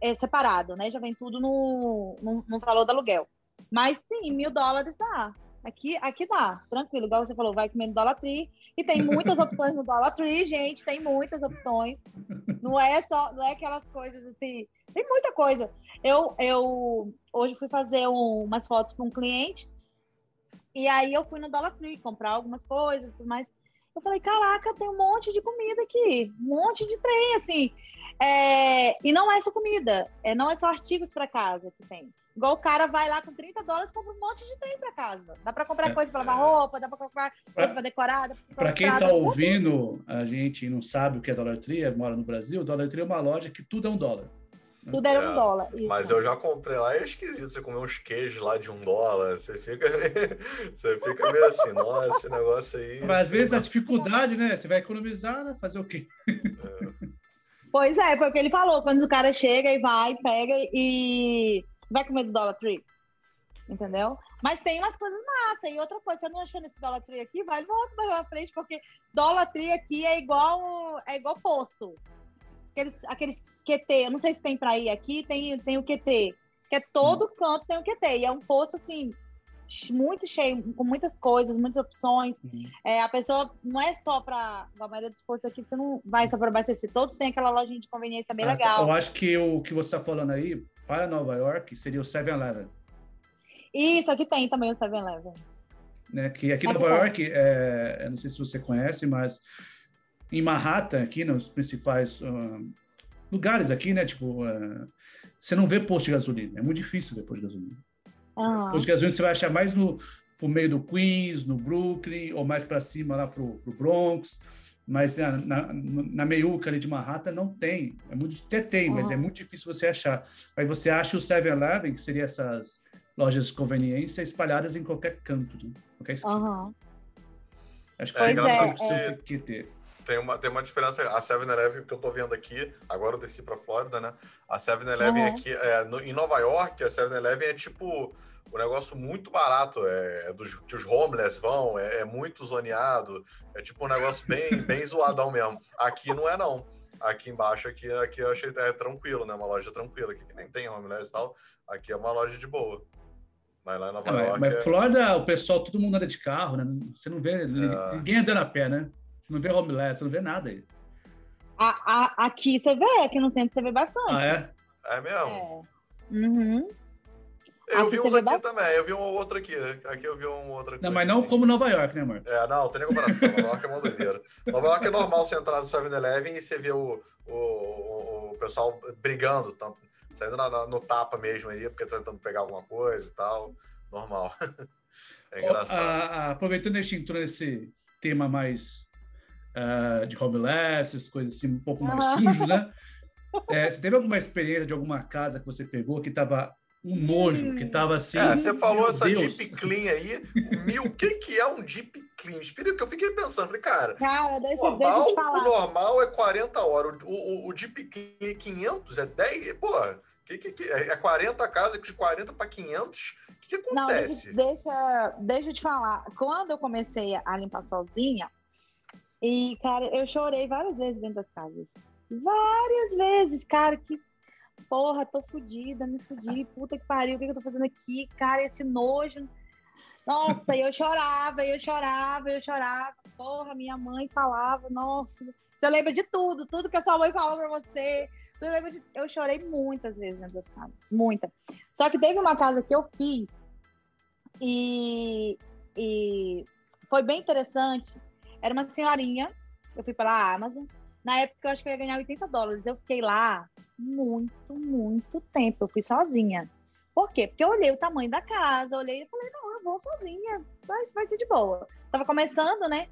é, separado, né? Já vem tudo no, no, no valor do aluguel. Mas sim, mil dólares dá. Aqui, aqui dá, tranquilo. Igual você falou, vai comendo Dollar Tree. E tem muitas opções no Dollar Tree, gente. Tem muitas opções. Não é só, não é aquelas coisas assim. Tem muita coisa. Eu, eu hoje fui fazer um, umas fotos para um cliente. E aí eu fui no Dollar Tree comprar algumas coisas, mas eu falei, caraca, tem um monte de comida aqui, um monte de trem, assim. É, e não é só comida, é, não é só artigos para casa que tem. Igual o cara vai lá com 30 dólares compra um monte de trem para casa. Dá para comprar é, coisa para lavar roupa, dá para comprar coisa para decorar. Para quem está ouvindo, a gente não sabe o que é Dollar Tree, mora no Brasil, Dollar Tree é uma loja que tudo é um dólar. Né? Tudo era um é, dólar. Isso. Mas eu já comprei lá, é esquisito você comer uns queijos lá de um dólar. Você fica, você fica meio assim, nossa, esse negócio aí. Mas às vezes a dificuldade, né? Você vai economizar, né? Fazer o quê? É. Pois é, foi o que ele falou. Quando o cara chega e vai, pega e vai comer do Dollar Tree. Entendeu? Mas tem umas coisas massa. E outra coisa, você não achou nesse Dollar Tree aqui? Vai no outro mais na frente, porque Dollar Tree aqui é igual, é igual posto. Aqueles, aqueles QT, eu não sei se tem para ir aqui, tem, tem o QT. Que é todo canto tem o QT. E é um posto assim, muito cheio, com muitas coisas, muitas opções. Uhum. É, a pessoa não é só para. A maioria dos postos aqui, você não vai só para abastecer. Todos têm aquela lojinha de conveniência bem ah, tá. legal. Eu acho que o que você está falando aí, para Nova York, seria o 7-Eleven. Isso, aqui tem também o 7-Eleven. Né, que aqui em Nova York, é, eu não sei se você conhece, mas em Manhattan, aqui nos principais uh, lugares aqui, né? Tipo, uh, você não vê posto de gasolina. É muito difícil ver posto de gasolina. Uhum. Os gasolina você vai achar mais no, no meio do Queens, no Brooklyn, ou mais para cima lá pro, pro Bronx. Mas na, na, na, meiuca ali de Manhattan não tem. É muito, até tem, uhum. mas é muito difícil você achar. Aí você acha o 7-Eleven, que seria essas lojas de conveniência espalhadas em qualquer canto, né? qualquer esquina. Uhum. Acho que pois é, que é. que ter. Tem uma, tem uma diferença. A 7-Eleven que eu tô vendo aqui, agora eu desci pra Flórida, né? A 7-Eleven uhum. aqui, é, no, em Nova York, a 7-Eleven é tipo um negócio muito barato. É, é dos que os homeless vão, é, é, muito zoneado. É tipo um negócio bem, bem zoadão mesmo. Aqui não é, não. Aqui embaixo, aqui, aqui eu achei é tranquilo, né? Uma loja tranquila, aqui que nem tem homeless e tal. Aqui é uma loja de boa. Mas lá em Nova é, York. Mas, é... Flórida, o pessoal, todo mundo anda de carro, né? Você não vê é... ninguém andando a pé, né? Você não vê homeless, você não vê nada aí. A, a, aqui você vê, aqui no centro você vê bastante. Ah, é? É mesmo? É. Uhum. Eu aqui vi uns aqui bastante. também, eu vi um outro aqui. Aqui eu vi um outro Não, mas não como Nova York, né, amor? É, não, tem nem comparação. Nova York é uma doideira. Nova York é normal você entrar no 7-Eleven e você vê o, o, o, pessoal brigando, tá, saindo na, no tapa mesmo aí, porque tá tentando pegar alguma coisa e tal. Normal. É engraçado. A, a, aproveitando a gente entrou nesse tema mais uh, de homeless, coisas assim, um pouco mais sujo, né? É, você teve alguma experiência de alguma casa que você pegou que estava um nojo, que tava assim. É, você falou essa Deus. Deep Clean aí. Mil, o que, que é um Deep Clean? Espírito que eu fiquei pensando, falei, cara, cara deixa, normal, deixa o normal é 40 horas, o, o, o Deep Clean é 500, é 10, pô, que, que, que, é 40 casas de 40 para 500. O que, que acontece? Não, deixa, deixa eu te falar. Quando eu comecei a limpar sozinha, e, cara, eu chorei várias vezes dentro das casas. Várias vezes, cara, que porra, tô fodida, me fudi, puta que pariu, o que, que eu tô fazendo aqui? Cara, esse nojo. Nossa, eu chorava, eu chorava, eu chorava. Porra, minha mãe falava, nossa, você lembra de tudo, tudo que a sua mãe falou pra você. De... Eu chorei muitas vezes dentro das casas, muita. Só que teve uma casa que eu fiz e, e foi bem interessante. Era uma senhorinha, eu fui pela Amazon. Na época eu acho que eu ia ganhar 80 dólares. Eu fiquei lá muito, muito tempo. Eu fui sozinha. Por quê? Porque eu olhei o tamanho da casa, olhei e falei, não, eu vou sozinha, vai, vai ser de boa. Tava começando, né?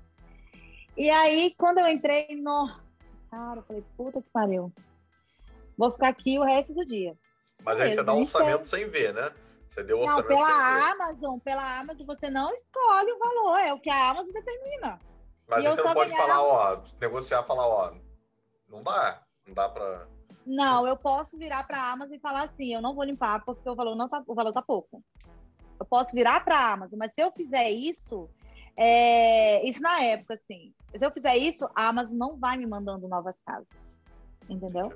E aí, quando eu entrei, nossa, cara, eu falei, puta que pariu. Vou ficar aqui o resto do dia. Mas aí você dá um orçamento sem ver, né? Você deu orçamento não, pela Amazon, pela Amazon você não escolhe o valor, é o que a Amazon determina. Mas você não pode falar, ó, negociar, falar, ó, não dá, não dá pra... Não, eu posso virar para a Amazon e falar assim, eu não vou limpar porque o valor não tá, o valor tá pouco. Eu posso virar para a Amazon, mas se eu fizer isso, é, isso na época, assim, se eu fizer isso, a Amazon não vai me mandando novas casas, entendeu?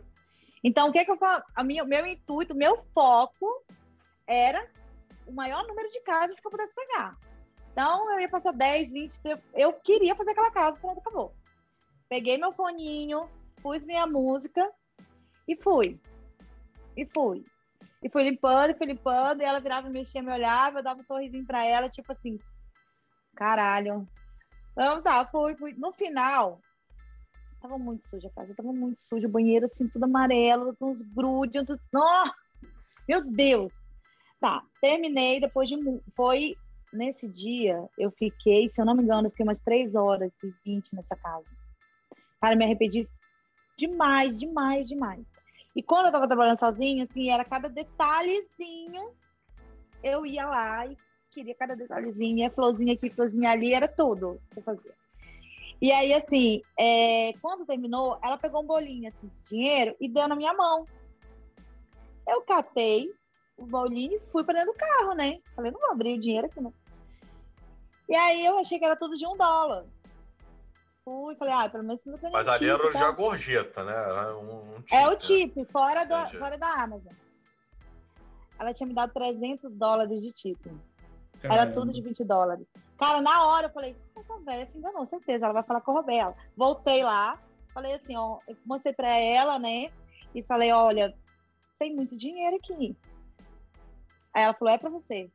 Então, o que que eu falo? A minha, meu intuito, meu foco era o maior número de casas que eu pudesse pegar. Então, eu ia passar 10, 20, eu queria fazer aquela casa, pronto, acabou. Peguei meu foninho, pus minha música e fui. E fui. E fui limpando, fui limpando, e ela virava, mexia, me olhava, eu dava um sorrisinho pra ela, tipo assim, caralho. Vamos tá, fui, fui. No final, tava muito suja a casa, tava muito suja, o banheiro assim, tudo amarelo, com uns grudes, tudo... Oh, meu Deus! Tá, terminei, depois de... Foi, nesse dia, eu fiquei, se eu não me engano, eu fiquei umas 3 horas e 20 nessa casa. Cara, me arrependi demais, demais, demais. E quando eu tava trabalhando sozinha, assim, era cada detalhezinho, eu ia lá e queria cada detalhezinho, e a florzinha aqui, florzinha ali, era tudo que eu fazia. E aí, assim, é, quando terminou, ela pegou um bolinho assim, de dinheiro e deu na minha mão. Eu catei o bolinho e fui para dentro do carro, né? Falei, não vou abrir o dinheiro aqui, não. E aí eu achei que era tudo de um dólar fui, falei, ah, pelo menos não Mas ali era tá? já gorjeta, né? Era um, um é o tip, fora, do, fora da Amazon. Ela tinha me dado 300 dólares de tip. Era tudo de 20 dólares. Cara, na hora eu falei, essa velha se enganou, certeza, ela vai falar com a Robela. Voltei lá, falei assim, ó, eu mostrei pra ela, né? E falei, olha, tem muito dinheiro aqui. Aí ela falou, é pra você.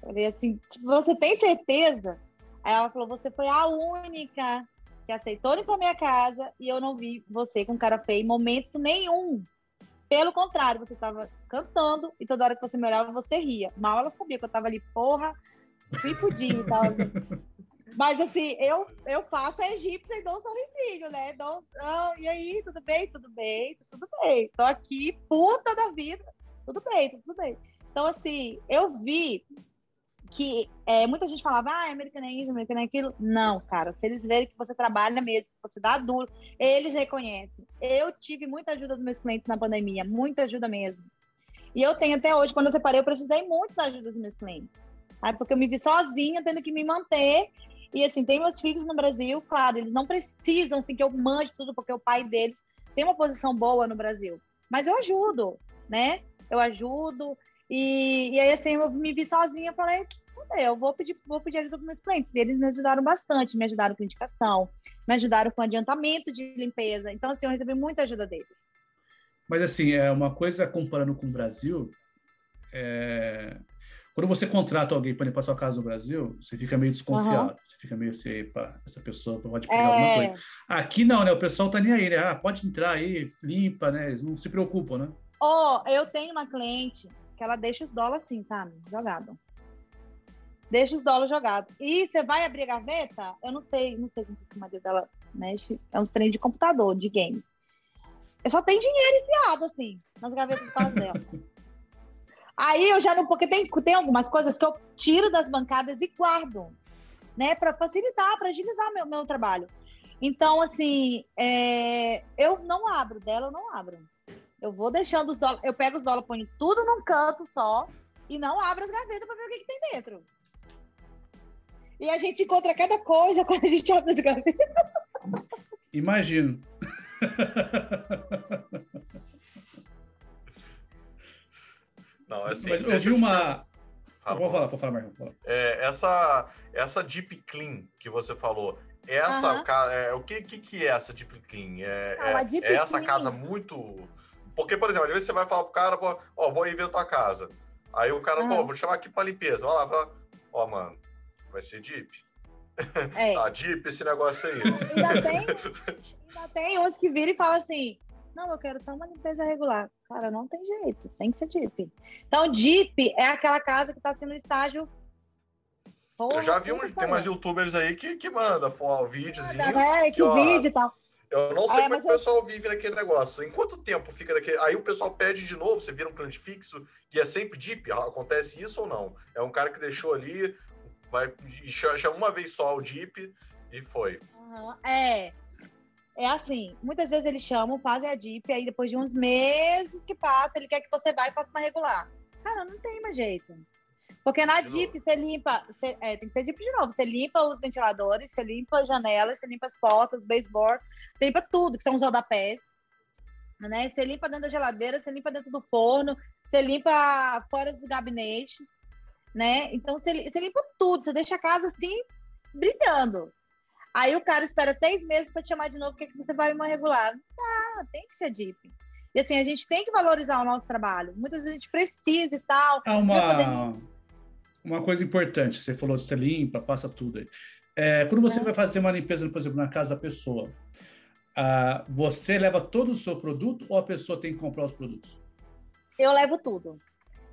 Eu falei assim, tipo, você tem certeza? Aí ela falou: Você foi a única que aceitou ir pra minha casa e eu não vi você com cara feia em momento nenhum. Pelo contrário, você estava cantando e toda hora que você me olhava, você ria. Mal ela sabia que eu estava ali, porra, pipudinho e tal. Assim. Mas assim, eu, eu faço a egípcia e dou um sorrisinho, né? Dou, oh, e aí, tudo bem? Tudo bem? Tudo bem. Tô aqui, puta da vida. Tudo bem, tudo bem. Então, assim, eu vi que é, muita gente falava, ah, American é isso, American é aquilo. Não, cara, se eles verem que você trabalha mesmo, que você dá duro, eles reconhecem. Eu tive muita ajuda dos meus clientes na pandemia, muita ajuda mesmo. E eu tenho até hoje, quando eu separei, eu precisei muito da ajuda dos meus clientes. Sabe? Porque eu me vi sozinha, tendo que me manter. E assim, tem meus filhos no Brasil, claro, eles não precisam assim, que eu mande tudo, porque o pai deles tem uma posição boa no Brasil. Mas eu ajudo, né? Eu ajudo, e, e aí, assim, eu me vi sozinha, falei, eu vou pedir, vou pedir ajuda para meus clientes. E eles me ajudaram bastante, me ajudaram com indicação, me ajudaram com adiantamento de limpeza. Então, assim, eu recebi muita ajuda deles. Mas, assim, é uma coisa comparando com o Brasil, é... quando você contrata alguém para limpar sua casa no Brasil, você fica meio desconfiado. Uhum. Você fica meio assim, pá, essa pessoa pode pegar é... alguma coisa. Aqui não, né? O pessoal tá nem aí, né? Ah, pode entrar aí, limpa, né? Eles não se preocupam, né? Ó, oh, eu tenho uma cliente que ela deixa os dólares assim, sabe? Jogado. Deixa os dólares jogados. E você vai abrir a gaveta? Eu não sei, não sei como que o marido dela mexe. É uns trem de computador, de game. Eu só tem dinheiro enfiado, assim, nas gavetas do carro dela. Aí eu já não. Porque tem, tem algumas coisas que eu tiro das bancadas e guardo, né? Para facilitar, para agilizar meu, meu trabalho. Então, assim, é, eu não abro dela, eu não abro. Eu vou deixando os dólares, eu pego os dólares, ponho tudo num canto só e não abro as gavetas para ver o que, que, tem dentro. E a gente encontra cada coisa quando a gente abre as gavetas. Imagino. Não, assim, Mas eu vi uma. Fala, vou falar, vou falar, Marcos. É, essa, essa Deep Clean que você falou, essa, uh -huh. é, o que, que, que é essa Deep Clean? É, Não, é, é essa casa muito porque, por exemplo, às vezes você vai falar pro cara, ó, vou ir ver tua casa. Aí o cara, uhum. pô, vou chamar aqui pra limpeza. Vai lá, fala, ó, mano, vai ser Jeep. É. Jeep, esse negócio aí. Ainda tem, ainda tem uns que viram e falam assim, não, eu quero só uma limpeza regular. Cara, não tem jeito, tem que ser Jeep. Então, Jeep é aquela casa que tá sendo estágio Porra, eu já vi uns, tem mais youtubers aí que, que manda vídeos. Manda, né? Que, que ó, vídeo e tal. Eu não sei é, como é que o pessoal vive naquele negócio. Em quanto tempo fica daquele. Aí o pessoal pede de novo, você vira um cliente fixo e é sempre deep. Acontece isso ou não? É um cara que deixou ali, vai chama uma vez só o deep e foi. Uhum. É. É assim, muitas vezes eles chamam, fazem a DIP, aí depois de uns meses que passa, ele quer que você vá e faça uma regular. Cara, não tem mais jeito. Porque na de DIP você limpa, você, é, tem que ser DIP de novo. Você limpa os ventiladores, você limpa as janelas, você limpa as portas, baseboard, você limpa tudo, que são os rodapés. Né? Você limpa dentro da geladeira, você limpa dentro do forno, você limpa fora dos gabinetes, né? Então você, você limpa tudo, você deixa a casa assim brilhando. Aí o cara espera seis meses para te chamar de novo, porque você vai uma regular. Não, tem que ser DIP. E assim, a gente tem que valorizar o nosso trabalho. Muitas vezes a gente precisa e tal. É uma uma coisa importante, você falou, você limpa, passa tudo aí. É, quando você é. vai fazer uma limpeza, por exemplo, na casa da pessoa, ah, você leva todo o seu produto ou a pessoa tem que comprar os produtos? Eu levo tudo.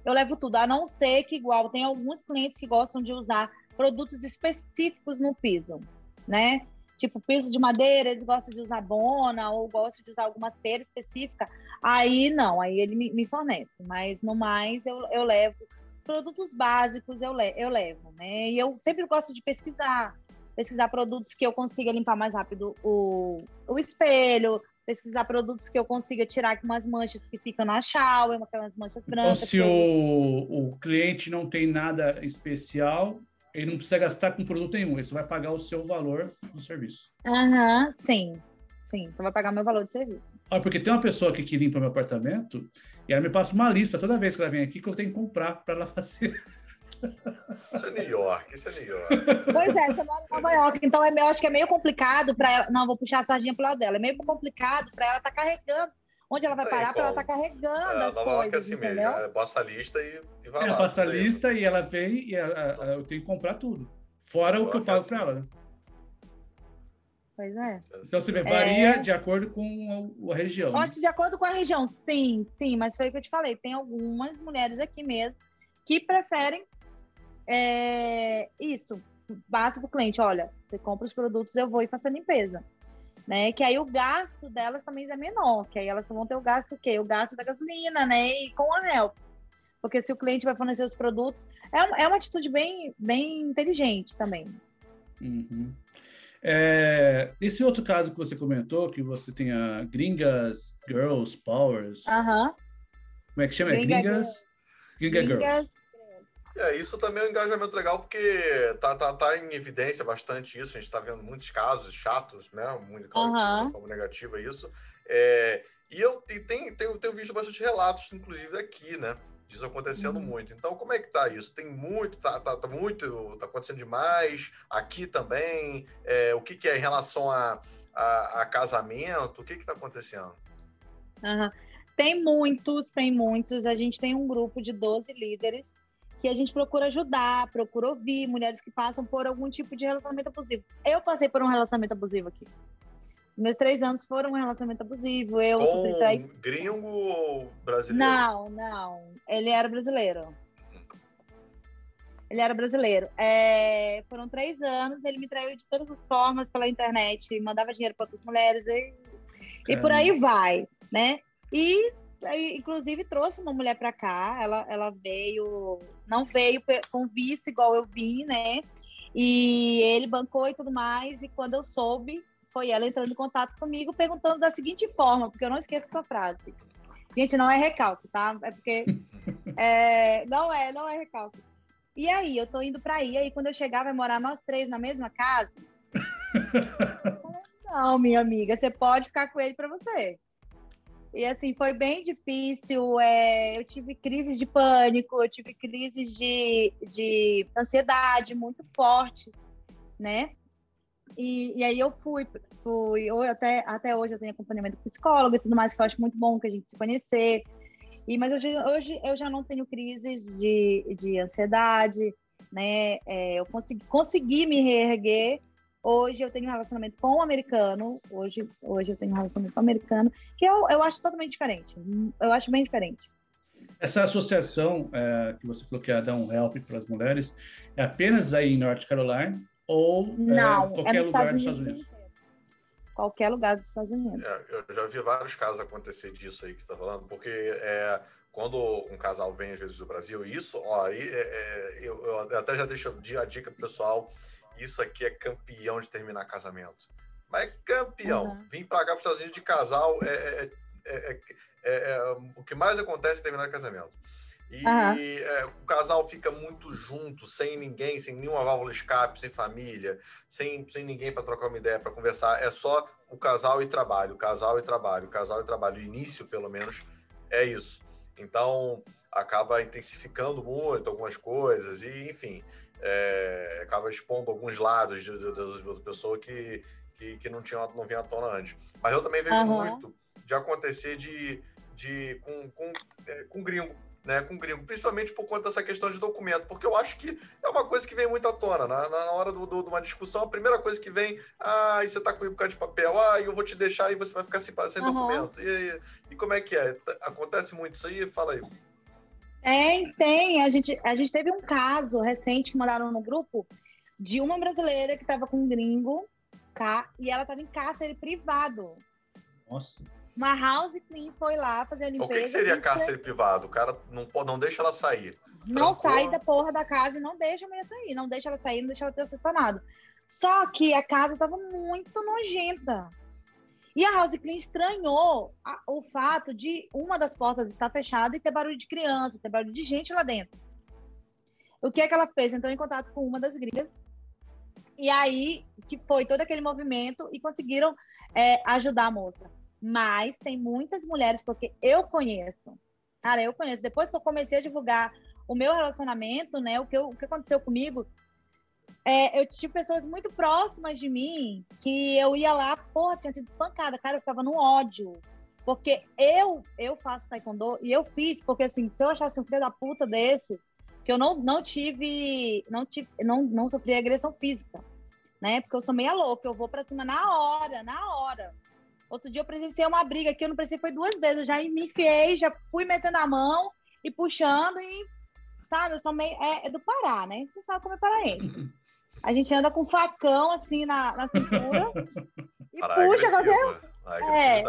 Eu levo tudo, a não ser que, igual, tem alguns clientes que gostam de usar produtos específicos no piso, né? Tipo, piso de madeira, eles gostam de usar bona ou gostam de usar alguma cera específica. Aí, não, aí ele me, me fornece. Mas, no mais, eu, eu levo produtos básicos eu, le eu levo, né? E eu sempre gosto de pesquisar, pesquisar produtos que eu consiga limpar mais rápido o, o espelho, pesquisar produtos que eu consiga tirar algumas manchas que ficam na shower, aquelas manchas então, brancas. Então, se o, o cliente não tem nada especial, ele não precisa gastar com produto nenhum, ele só vai pagar o seu valor do serviço. Aham, uhum, sim. Sim, você vai pagar meu valor de serviço. Ah, porque tem uma pessoa aqui que limpa meu apartamento e ela me passa uma lista toda vez que ela vem aqui que eu tenho que comprar para ela fazer. Isso é New York, isso é New York. Pois é, você mora em Nova York, então é, eu acho que é meio complicado para ela. Não, vou puxar a sardinha pro lado dela. É meio complicado para ela estar tá carregando. Onde ela vai parar para ela estar tá carregando é, as Nova coisas, é assim entendeu? Mesmo, passa a lista e, e vai ela lá. passa a lista e ela vem e a, a, eu tenho que comprar tudo. Fora o que eu pago assim. para ela, né? Pois é. Então você vê, varia é... de acordo com a, a região. Né? de acordo com a região, sim, sim, mas foi o que eu te falei. Tem algumas mulheres aqui mesmo que preferem é, isso. Basta para o cliente, olha, você compra os produtos, eu vou e faço a limpeza. Né? Que aí o gasto delas também é menor, que aí elas vão ter o gasto o quê? O gasto da gasolina, né? E com a help. Porque se o cliente vai fornecer os produtos, é, uma, é uma atitude bem, bem inteligente também. Uhum. É, esse outro caso que você comentou, que você tem a Gringas Girls Powers. Uhum. Como é que chama? Gringa Gringas? Gringa, Gringa Girls. É, isso também é um engajamento legal, porque tá, tá, tá em evidência bastante isso. A gente está vendo muitos casos chatos, né? Muito uhum. como negativa isso. É, e eu e tem, tenho, tenho visto bastante relatos, inclusive aqui, né? Disso acontecendo uhum. muito. Então, como é que tá isso? Tem muito, tá, tá, tá muito, tá acontecendo demais. Aqui também. É, o que, que é em relação a, a, a casamento? O que que tá acontecendo? Uhum. Tem muitos, tem muitos. A gente tem um grupo de 12 líderes que a gente procura ajudar, procura ouvir mulheres que passam por algum tipo de relacionamento abusivo. Eu passei por um relacionamento abusivo aqui. Os meus três anos foram um relacionamento abusivo. Eu Com sofri três. Gringo ou brasileiro? Não, não. Ele era brasileiro. Ele era brasileiro. É, foram três anos, ele me traiu de todas as formas pela internet, mandava dinheiro para outras mulheres e, e por aí vai, né? E inclusive trouxe uma mulher para cá, ela, ela veio, não veio com visto igual eu vim, né? E ele bancou e tudo mais, e quando eu soube, foi ela entrando em contato comigo, perguntando da seguinte forma, porque eu não esqueço essa frase. Gente, não é recalque, tá? É porque. É, não é, não é recalque. E aí, eu tô indo pra aí, aí quando eu chegar, vai morar nós três na mesma casa? não, minha amiga, você pode ficar com ele para você. E assim, foi bem difícil. É, eu tive crises de pânico, eu tive crises de, de ansiedade muito fortes, né? E, e aí eu fui, fui eu até, até hoje eu tenho acompanhamento psicólogo e tudo mais, que eu acho muito bom que a gente se conhecer. E, mas hoje, hoje eu já não tenho crises de, de ansiedade, né? É, eu consegui, consegui me reerguer Hoje eu tenho um relacionamento com o um americano. Hoje, hoje eu tenho um relacionamento com o um americano, que eu, eu acho totalmente diferente. Eu acho bem diferente. Essa associação é, que você falou que ia dar um help para as mulheres é apenas aí em North Carolina ou é, Não, é, qualquer é lugar Estados dos Estados Unidos? Qualquer lugar dos Estados Unidos. É, eu já vi vários casos acontecer disso aí que você está falando, porque é, quando um casal vem às vezes do Brasil, isso, ó, é, é, eu, eu, até já deixo a dica pro pessoal isso aqui é campeão de terminar casamento. Mas é campeão. Uhum. Vim para cá para os Estados Unidos de casal é, é, é, o que mais acontece é terminar casamento. E uhum. o casal fica muito junto, sem ninguém, sem nenhuma válvula escape, sem família, sem, sem ninguém para trocar uma ideia, para conversar. É só o casal e trabalho, o casal e trabalho, o casal e trabalho. O início, pelo menos, é isso. Então, acaba intensificando muito algumas coisas, e enfim é, acaba expondo alguns lados de, de, de, de pessoa que, que, que, não tinha não vinha à tona antes. Mas eu também vejo uhum. muito de acontecer de, de com, com, é, com gringo, né? Com gringo, principalmente por conta dessa questão de documento, porque eu acho que é uma coisa que vem muito à tona. Na, na hora do, do, de uma discussão, a primeira coisa que vem, ah, e você tá com um bocado de papel, ah, eu vou te deixar e você vai ficar sem, sem uhum. documento. E, e como é que é? Acontece muito isso aí? Fala aí. Tem, tem. A gente, a gente teve um caso recente que mandaram no grupo de uma brasileira que estava com um gringo, tá? E ela estava em cárcere privado. Nossa. Uma house clean foi lá fazer a limpeza. O que, que seria cárcere privado? O cara não, pode, não deixa ela sair. Não Trancou. sai da porra da casa e não deixa a mulher sair. Não deixa ela sair, não deixa ela ter assassinado. Só que a casa estava muito nojenta. E a House Clean estranhou a, o fato de uma das portas estar fechada e ter barulho de criança, ter barulho de gente lá dentro. O que é que ela fez? Entrou em contato com uma das gringas. E aí que foi todo aquele movimento e conseguiram é, ajudar a moça. Mas tem muitas mulheres, porque eu conheço. Cara, eu conheço. Depois que eu comecei a divulgar o meu relacionamento, né? O que, eu, o que aconteceu comigo, é, eu tive pessoas muito próximas de mim que eu ia lá, porra, tinha sido espancada, cara, eu ficava no ódio. Porque eu, eu faço taekwondo e eu fiz, porque assim, se eu achasse um filho da puta desse, que eu não, não tive, não tive, não, não sofri agressão física, né? Porque eu sou meia louca, eu vou pra cima na hora, na hora. Outro dia eu presenciei uma briga que eu não precisei, foi duas vezes, eu já me enfiei, já fui metendo a mão e puxando e, sabe, eu sou meio, é, é do Pará, né? Você sabe como é paraense. A gente anda com facão assim na, na cintura e para puxa qualquer. É,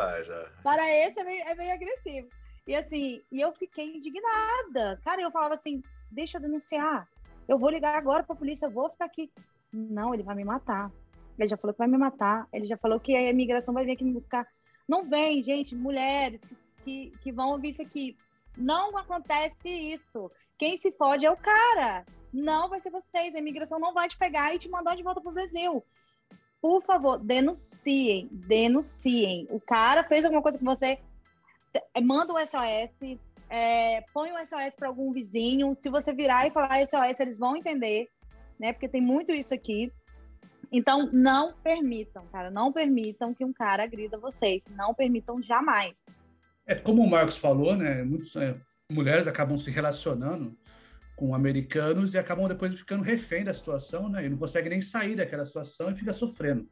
para esse é meio, é meio agressivo. E assim, e eu fiquei indignada. Cara, eu falava assim: deixa eu denunciar. Eu vou ligar agora para a polícia, eu vou ficar aqui. Não, ele vai me matar. Ele já falou que vai me matar. Ele já falou que a imigração vai vir aqui me buscar. Não vem, gente, mulheres que, que, vão ouvir isso aqui. Não acontece isso. Quem se fode é o cara. Não vai ser vocês. A imigração não vai te pegar e te mandar de volta para o Brasil. Por favor, denunciem. Denunciem. O cara fez alguma coisa com você, manda um SOS, é, põe um SOS para algum vizinho. Se você virar e falar SOS, eles vão entender, né? Porque tem muito isso aqui. Então, não permitam, cara, não permitam que um cara agrida vocês. Não permitam jamais. É como o Marcos falou, né? Muitas é, mulheres acabam se relacionando com americanos e acabam depois ficando refém da situação, né? E não conseguem nem sair daquela situação e fica sofrendo.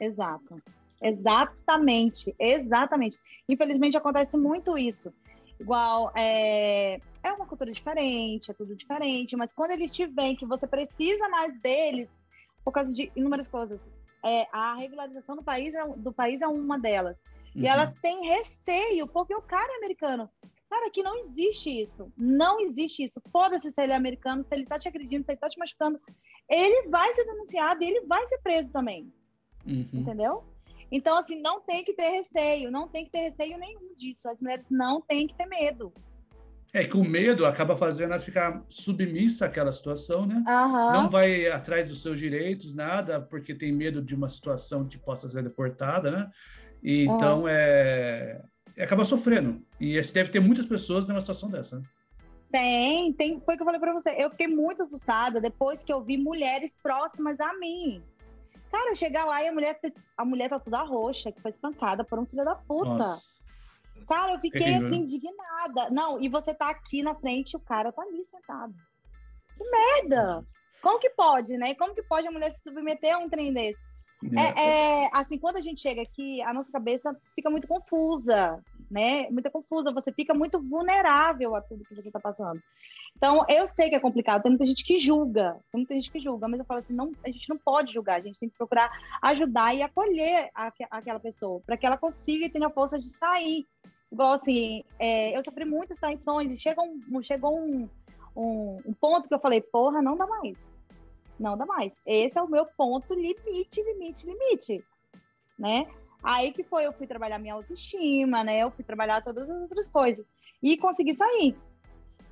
Exato. Exatamente, exatamente. Infelizmente acontece muito isso. Igual, é, é uma cultura diferente, é tudo diferente, mas quando eles te veem que você precisa mais deles, por causa de inúmeras coisas, é, a regularização do país é, do país é uma delas. Uhum. E elas têm receio, porque o cara é americano. Cara, aqui não existe isso. Não existe isso. Foda-se se ele é americano, se ele tá te agredindo, se ele tá te machucando. Ele vai ser denunciado e ele vai ser preso também. Uhum. Entendeu? Então, assim, não tem que ter receio, não tem que ter receio nenhum disso. As mulheres não têm que ter medo. É que o medo acaba fazendo ela ficar submissa àquela situação, né? Uhum. Não vai atrás dos seus direitos, nada, porque tem medo de uma situação que possa ser deportada, né? E, uhum. Então, é... acaba sofrendo. E esse deve ter muitas pessoas numa situação dessa, né? Tem, tem. Foi o que eu falei para você. Eu fiquei muito assustada depois que eu vi mulheres próximas a mim. Cara, chegar lá e a mulher, a mulher tá toda roxa, que foi espancada por um filho da puta. Nossa. Cara, eu fiquei assim, indignada. Não, e você tá aqui na frente, o cara tá ali sentado. Que merda! Como que pode, né? Como que pode a mulher se submeter a um trem desse? É, é, é assim, quando a gente chega aqui, a nossa cabeça fica muito confusa né? Muita confusa, você fica muito vulnerável a tudo que você está passando. Então, eu sei que é complicado, tem muita gente que julga, tem muita gente que julga, mas eu falo assim, não, a gente não pode julgar, a gente tem que procurar ajudar e acolher a, aquela pessoa, para que ela consiga e tenha força de sair. Igual assim, é, eu sofri muitas traições e chegou, um, chegou um, um, um ponto que eu falei, porra, não dá mais. Não dá mais. Esse é o meu ponto limite, limite, limite. Né? Aí que foi, eu fui trabalhar minha autoestima, né? Eu fui trabalhar todas as outras coisas. E consegui sair.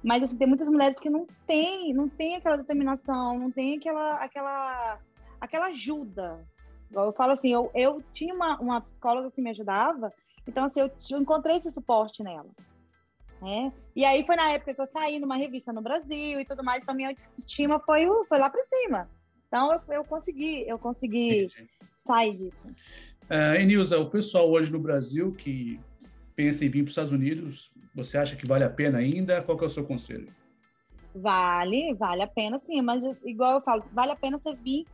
Mas assim, tem muitas mulheres que não têm, não tem aquela determinação, não tem aquela, aquela, aquela ajuda. Eu falo assim, eu, eu tinha uma, uma psicóloga que me ajudava, então assim, eu, eu encontrei esse suporte nela. Né? E aí foi na época que eu saí numa revista no Brasil e tudo mais, então minha autoestima foi, foi lá para cima. Então eu, eu consegui, eu consegui Entendi. sair disso. Uh, Enilza, o pessoal hoje no Brasil que pensa em vir para os Estados Unidos, você acha que vale a pena ainda? Qual é o seu conselho? Vale, vale a pena sim, mas igual eu falo, vale a pena você vir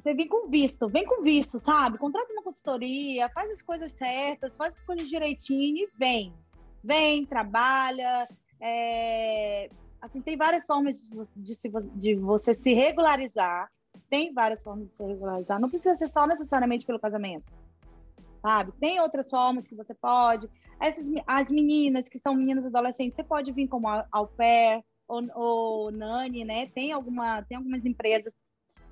você vir com visto, vem com visto, sabe? Contrata uma consultoria, faz as coisas certas, faz as coisas direitinho e vem. Vem, trabalha. É... Assim, tem várias formas de, de, de você se regularizar tem várias formas de se regularizar. Não precisa ser só necessariamente pelo casamento. Sabe? Tem outras formas que você pode. Essas, as meninas que são meninas adolescentes, você pode vir como au pair ou, ou nani, né? Tem, alguma, tem algumas empresas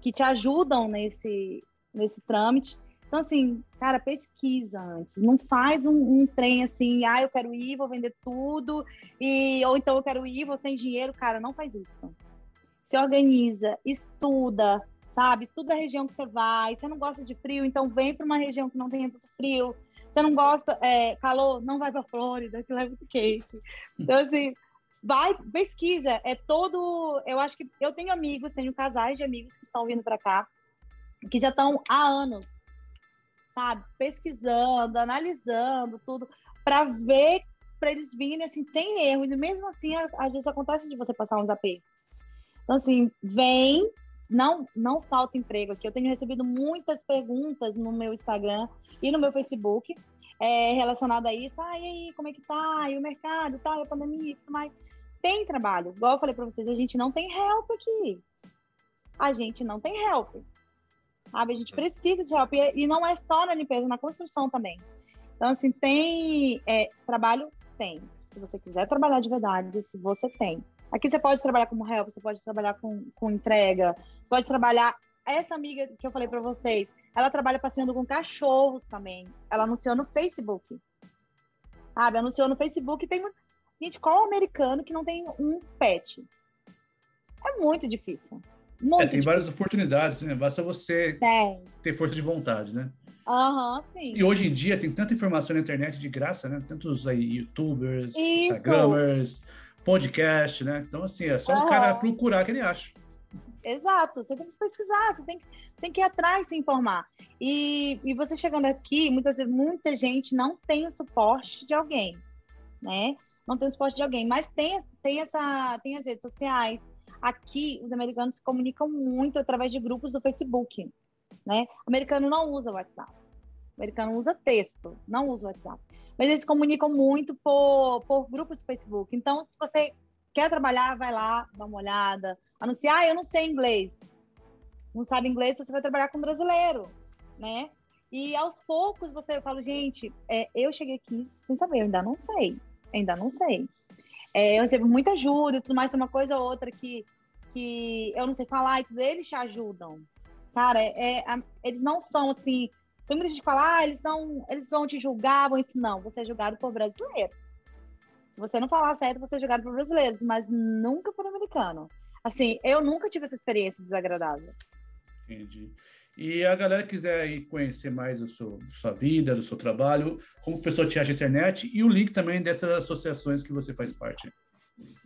que te ajudam nesse, nesse trâmite. Então, assim, cara, pesquisa antes. Não faz um, um, trem assim, ah, eu quero ir, vou vender tudo, e ou então eu quero ir, vou sem dinheiro. Cara, não faz isso. Se organiza, estuda, sabe? Estuda a região que você vai. Você não gosta de frio, então vem para uma região que não tenha frio. Você não gosta é, calor, não vai para Flórida, que lá é muito quente. Então assim, vai pesquisa. É todo. Eu acho que eu tenho amigos, tenho casais de amigos que estão vindo para cá, que já estão há anos, sabe? Pesquisando, analisando tudo para ver para eles virem assim sem erro. E mesmo assim, às vezes acontece de você passar uns apertos. Então, assim, vem, não, não falta emprego aqui. Eu tenho recebido muitas perguntas no meu Instagram e no meu Facebook é, relacionado a isso. Ah, e aí, como é que tá? E o mercado, tá? E a pandemia e tudo mais. Tem trabalho. Igual eu falei para vocês, a gente não tem help aqui. A gente não tem help. Sabe? A gente precisa de help. E não é só na limpeza, na construção também. Então, assim, tem é, trabalho tem. Se você quiser trabalhar de verdade, se você tem. Aqui você pode trabalhar como help, você pode trabalhar com, com entrega, pode trabalhar. Essa amiga que eu falei para vocês, ela trabalha passeando com cachorros também. Ela anunciou no Facebook. Sabe? Anunciou no Facebook. Tem. Gente, qual americano que não tem um pet? É muito difícil. Muito é, tem difícil. várias oportunidades, né? Basta você tem. ter força de vontade, né? Aham, uhum, sim. E hoje em dia tem tanta informação na internet de graça, né? Tantos aí youtubers, Isso. instagramers, podcast, né? Então, assim, é só uhum. o cara procurar que ele acha. Exato, você tem que pesquisar, você tem que, tem que ir atrás se informar. E, e você chegando aqui, muitas vezes, muita gente não tem o suporte de alguém, né? Não tem o suporte de alguém, mas tem, tem, essa, tem as redes sociais. Aqui, os americanos se comunicam muito através de grupos do Facebook, né? O americano não usa WhatsApp. O americano usa texto, não usa WhatsApp. Mas eles comunicam muito por, por grupos do Facebook. Então, se você quer trabalhar, vai lá, dá uma olhada. Anunciar, ah, eu não sei inglês. Não sabe inglês, você vai trabalhar com brasileiro, né? E aos poucos você fala, gente, é, eu cheguei aqui sem saber, eu ainda não sei, ainda não sei. É, eu recebo muita ajuda e tudo mais, uma coisa ou outra que, que eu não sei falar e tudo, eles te ajudam. Cara, é, é, eles não são assim. Tem muita gente que fala, ah, eles, são, eles vão te julgar, vão isso. Não, você é julgado por brasileiros. Se você não falar certo, você é julgado por brasileiros, mas nunca por americano. Assim, eu nunca tive essa experiência desagradável. Entendi. E a galera quiser aí conhecer mais a sua, sua vida, do seu trabalho, como a pessoa te acha na internet e o link também dessas associações que você faz parte.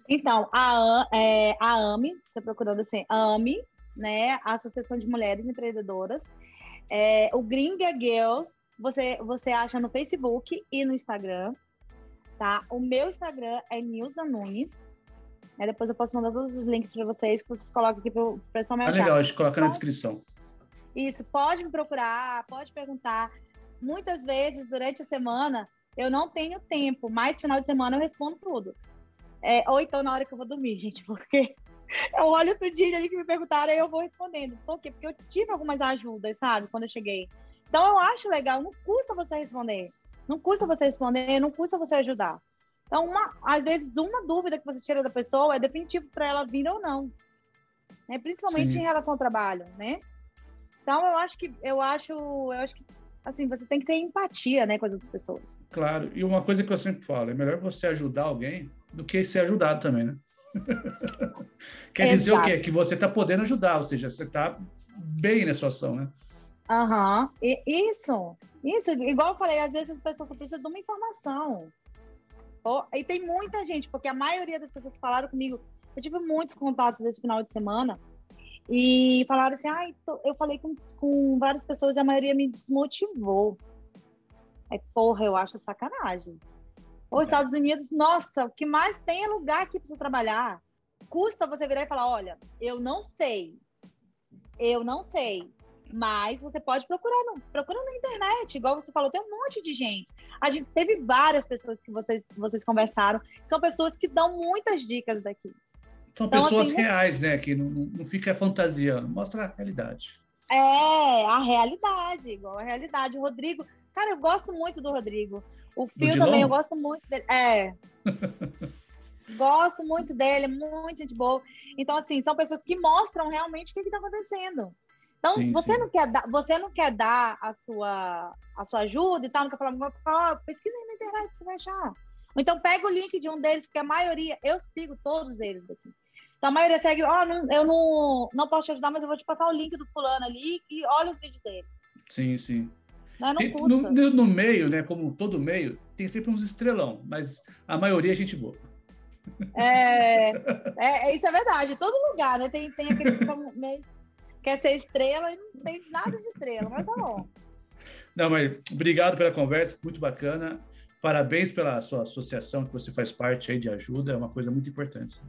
Então, a, é, a AMI, você procurando assim, AMI, né? A Associação de Mulheres Empreendedoras. É, o Gringa Girls, você, você acha no Facebook e no Instagram, tá? O meu Instagram é Nilza Nunes. Depois eu posso mandar todos os links para vocês, que vocês colocam aqui para o pessoal me achar. Ah, legal, a gente coloca na descrição. Isso, pode me procurar, pode perguntar. Muitas vezes, durante a semana, eu não tenho tempo, mas final de semana eu respondo tudo. É, ou então na hora que eu vou dormir, gente, porque eu olho outro dia ali que me perguntaram e eu vou respondendo. Por quê? Porque eu tive algumas ajudas, sabe, quando eu cheguei. Então eu acho legal, não custa você responder. Não custa você responder, não custa você ajudar. Então, uma, às vezes, uma dúvida que você tira da pessoa é definitivo para ela vir ou não. Né? Principalmente Sim. em relação ao trabalho, né? Então, eu acho que eu acho, eu acho que assim, você tem que ter empatia, né, com as outras pessoas. Claro. E uma coisa que eu sempre falo, é melhor você ajudar alguém do que ser ajudado também, né? Quer Exato. dizer o quê? Que você está podendo ajudar, ou seja, você está bem na situação, né? Aham, uhum. isso, isso, igual eu falei, às vezes as pessoas só precisam de uma informação. Oh, e tem muita gente, porque a maioria das pessoas que falaram comigo, eu tive muitos contatos esse final de semana, e falaram assim, ah, eu falei com, com várias pessoas e a maioria me desmotivou. Aí, porra, eu acho sacanagem. Os Estados Unidos, nossa, o que mais tem é lugar aqui para você trabalhar. Custa você virar e falar: olha, eu não sei, eu não sei, mas você pode procurar, no, procura na internet, igual você falou, tem um monte de gente. A gente teve várias pessoas que vocês, vocês conversaram, são pessoas que dão muitas dicas daqui. São então, pessoas assim, reais, né? Que não, não fica fantasiando, mostra a realidade. É, a realidade, igual a realidade. O Rodrigo, cara, eu gosto muito do Rodrigo. O Fio também, eu gosto muito dele. É. gosto muito dele, muito gente boa. Então, assim, são pessoas que mostram realmente o que está acontecendo. Então, sim, você, sim. Não quer dar, você não quer dar a sua, a sua ajuda e tal, não quer falar, falar pesquisa aí na internet, você vai achar. Ou então pega o link de um deles, porque a maioria, eu sigo todos eles daqui. Então a maioria segue, ó, oh, eu não, não posso te ajudar, mas eu vou te passar o link do fulano ali e olha os vídeos dele. Sim, sim. Não, não no, no, meio, né, como todo meio, tem sempre uns estrelão, mas a maioria é gente boa. É, é, isso é verdade. Todo lugar, né? Tem, tem aquele que meio, quer ser estrela e não tem nada de estrela, mas tá bom. Não, mas obrigado pela conversa, muito bacana. Parabéns pela sua associação que você faz parte aí de ajuda, é uma coisa muito importante.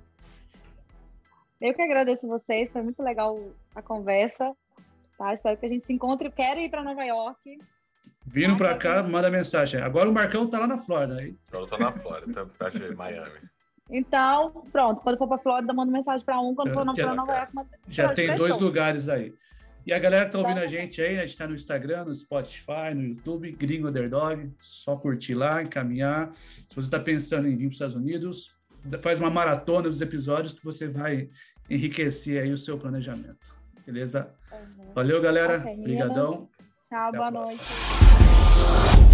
Eu que agradeço vocês, foi muito legal a conversa. Tá? Espero que a gente se encontre. Quero ir para Nova York. Vindo para cá, manda mensagem. Agora o Marcão tá lá na Flórida. Aí. Eu tô na Flórida, tá perto de Miami. Então, pronto, quando for para Flórida, manda mensagem para um, quando for é, para Nova York, manda. Já tem dois lugares aí. E a galera que tá ouvindo tá. a gente aí, né? a gente tá no Instagram, no Spotify, no YouTube, Gringo Underdog, só curtir lá, encaminhar. Se você tá pensando em vir para os Estados Unidos, faz uma maratona dos episódios que você vai enriquecer aí o seu planejamento. Beleza? Uhum. Valeu, galera. Obrigadão. Tchau, Até boa noite.